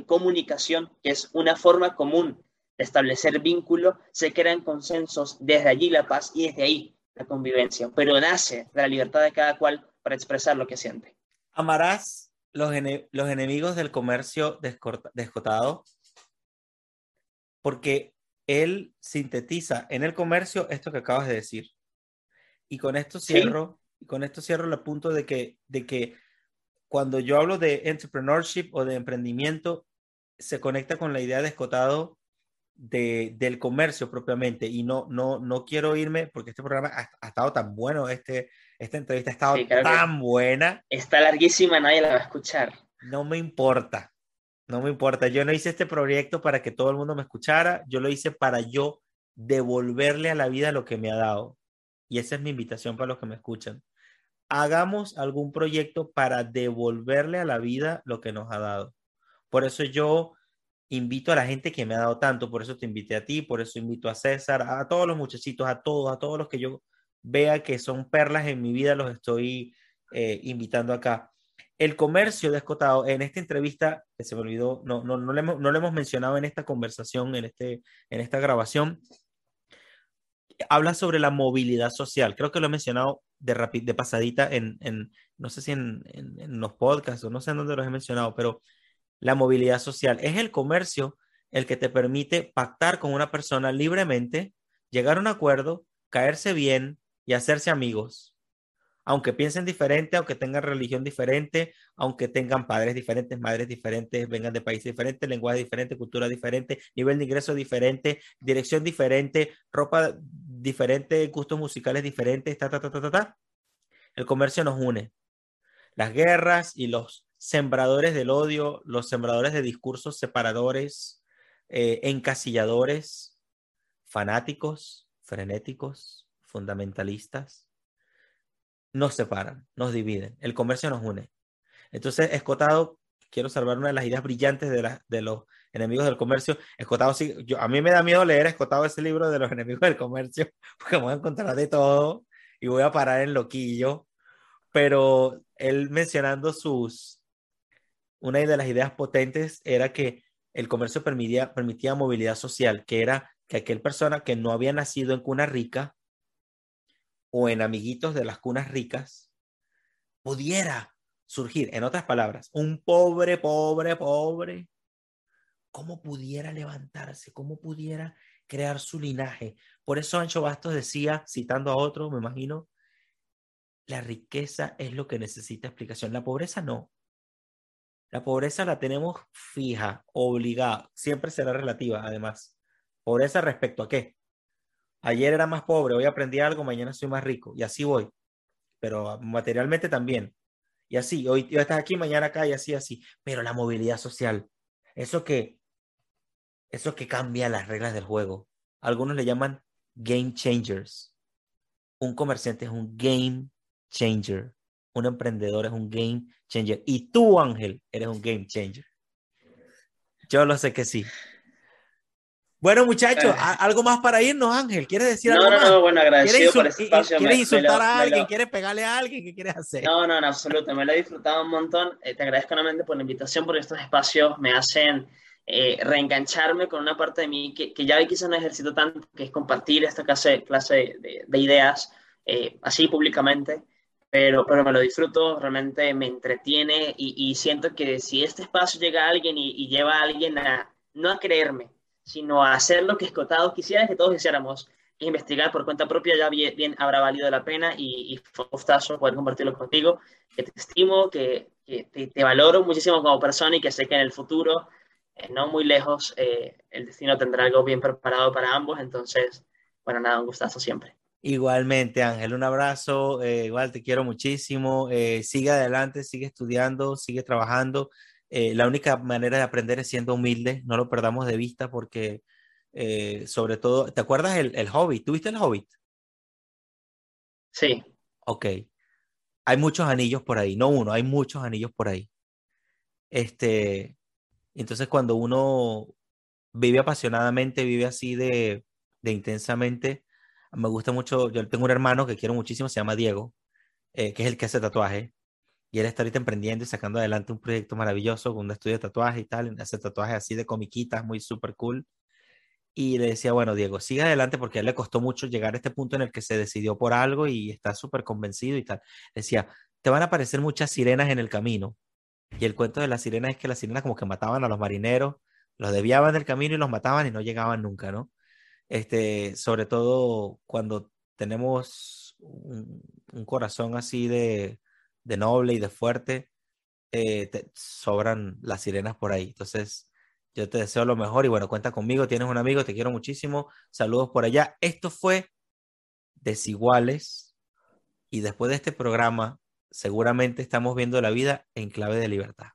comunicación, que es una forma común establecer vínculo, se crean consensos, desde allí la paz y desde ahí la convivencia, pero nace de la libertad de cada cual para expresar lo que siente.
¿Amarás los, los enemigos del comercio descotado? Porque él sintetiza en el comercio esto que acabas de decir. Y con esto cierro, y con esto cierro el punto de que, de que cuando yo hablo de entrepreneurship o de emprendimiento, se conecta con la idea de escotado de, del comercio propiamente y no, no, no quiero irme porque este programa ha, estado tan bueno, este, esta entrevista ha estado tan buena.
Está larguísima, nadie la va a escuchar.
No me importa, no me importa. Yo no hice este proyecto para que todo el mundo me escuchara, yo lo hice para yo devolverle a la vida lo que me ha dado. Y esa es mi invitación para los que me escuchan. Hagamos algún proyecto para devolverle a la vida lo que nos ha dado. Por eso yo invito a la gente que me ha dado tanto, por eso te invité a ti, por eso invito a César, a todos los muchachitos, a todos, a todos los que yo vea que son perlas en mi vida, los estoy eh, invitando acá. El comercio descotado, en esta entrevista, que se me olvidó, no, no, no, le hemos, no le hemos mencionado en esta conversación, en, este, en esta grabación, habla sobre la movilidad social. Creo que lo he mencionado de, de pasadita en, en, no sé si en, en, en los podcasts o no sé en dónde los he mencionado, pero la movilidad social. Es el comercio el que te permite pactar con una persona libremente, llegar a un acuerdo, caerse bien y hacerse amigos. Aunque piensen diferente, aunque tengan religión diferente, aunque tengan padres diferentes, madres diferentes, vengan de países diferentes, lenguaje diferente, cultura diferente, nivel de ingreso diferente, dirección diferente, ropa diferente, gustos musicales diferentes, ta, ta, ta, ta, ta. El comercio nos une. Las guerras y los sembradores del odio, los sembradores de discursos separadores, eh, encasilladores, fanáticos, frenéticos, fundamentalistas, nos separan, nos dividen. El comercio nos une. Entonces, Escotado, quiero salvar una de las ideas brillantes de, de los enemigos del comercio. Escotado, sí, yo, a mí me da miedo leer Escotado ese libro de los (laughs) enemigos del comercio, porque voy a encontrar de todo y voy a parar en loquillo. Pero él mencionando sus, una de las ideas potentes era que el comercio permitía, movilidad social, que era que aquel persona que no había nacido en cuna rica o en amiguitos de las cunas ricas pudiera surgir. En otras palabras, un pobre, pobre, pobre, ¿cómo pudiera levantarse? ¿Cómo pudiera crear su linaje? Por eso Ancho Bastos decía, citando a otro, me imagino, la riqueza es lo que necesita explicación, la pobreza no. La pobreza la tenemos fija, obligada, siempre será relativa, además. Pobreza respecto a qué? Ayer era más pobre, hoy aprendí algo, mañana soy más rico, y así voy. Pero materialmente también. Y así, hoy, estás aquí, mañana acá, y así, así. Pero la movilidad social, eso que, eso que cambia las reglas del juego. Algunos le llaman game changers. Un comerciante es un game changer un emprendedor es un game changer. Y tú, Ángel, eres un game changer. Yo lo sé que sí. Bueno, muchachos, eh. ¿algo más para irnos, Ángel? ¿Quieres decir algo
más?
No,
no, bueno, agradecido por este espacio.
¿Quieres insultar a alguien? ¿Quieres pegarle a alguien? ¿Qué quieres hacer?
No, no, en absoluto. Me lo he disfrutado un montón. Eh, te agradezco enormemente por la invitación, porque estos espacios me hacen eh, reengancharme con una parte de mí que, que ya quizás no ejercito tanto, que es compartir esta clase, clase de, de ideas así públicamente. Pero, pero me lo disfruto, realmente me entretiene y, y siento que si este espacio llega a alguien y, lleva a alguien a no a creerme, sino a hacer lo que Escotados quisiera que todos hiciéramos, investigar por cuenta propia, ya bien, habrá valido la pena y, y fue un gustazo poder compartirlo contigo, que te estimo, que, que te, valoro muchísimo como persona y que sé que en el futuro, eh, no muy lejos, eh, el destino tendrá algo bien preparado para ambos, entonces, bueno, nada, un gustazo siempre.
Igualmente, Ángel, un abrazo, eh, igual te quiero muchísimo, sigue adelante, sigue estudiando, sigue trabajando eh, la única manera de aprender es siendo humilde, no lo perdamos de vista porque eh, sobre todo, ¿te acuerdas el, el Hobbit? ¿Tuviste el Hobbit?
Sí.
Ok. Hay muchos anillos por ahí, no uno, hay muchos anillos por ahí. Este, entonces cuando uno vive apasionadamente, vive así de, de intensamente, me gusta mucho, yo tengo un hermano que quiero muchísimo, se llama Diego, eh, que es el que hace tatuaje y él está ahorita emprendiendo y sacando adelante un proyecto maravilloso con un estudio de tatuaje y tal, hace tatuajes así de comiquitas, muy súper cool. Y le decía, bueno, Diego, sigue adelante porque a él le costó mucho llegar a este punto en el que se decidió por algo y está súper convencido y tal. Decía, te van a aparecer muchas sirenas en el camino. Y el cuento de las sirenas es que las sirenas como que mataban a los marineros, los desviaban del camino y los mataban y no llegaban nunca, ¿no? Este, sobre todo cuando tenemos un corazón así de, de noble y de fuerte, eh, te sobran las sirenas por ahí. Entonces, yo te deseo lo mejor y bueno, cuenta conmigo, tienes un amigo, te quiero muchísimo. Saludos por allá. Esto fue Desiguales y después de este programa, seguramente estamos viendo la vida en clave de libertad.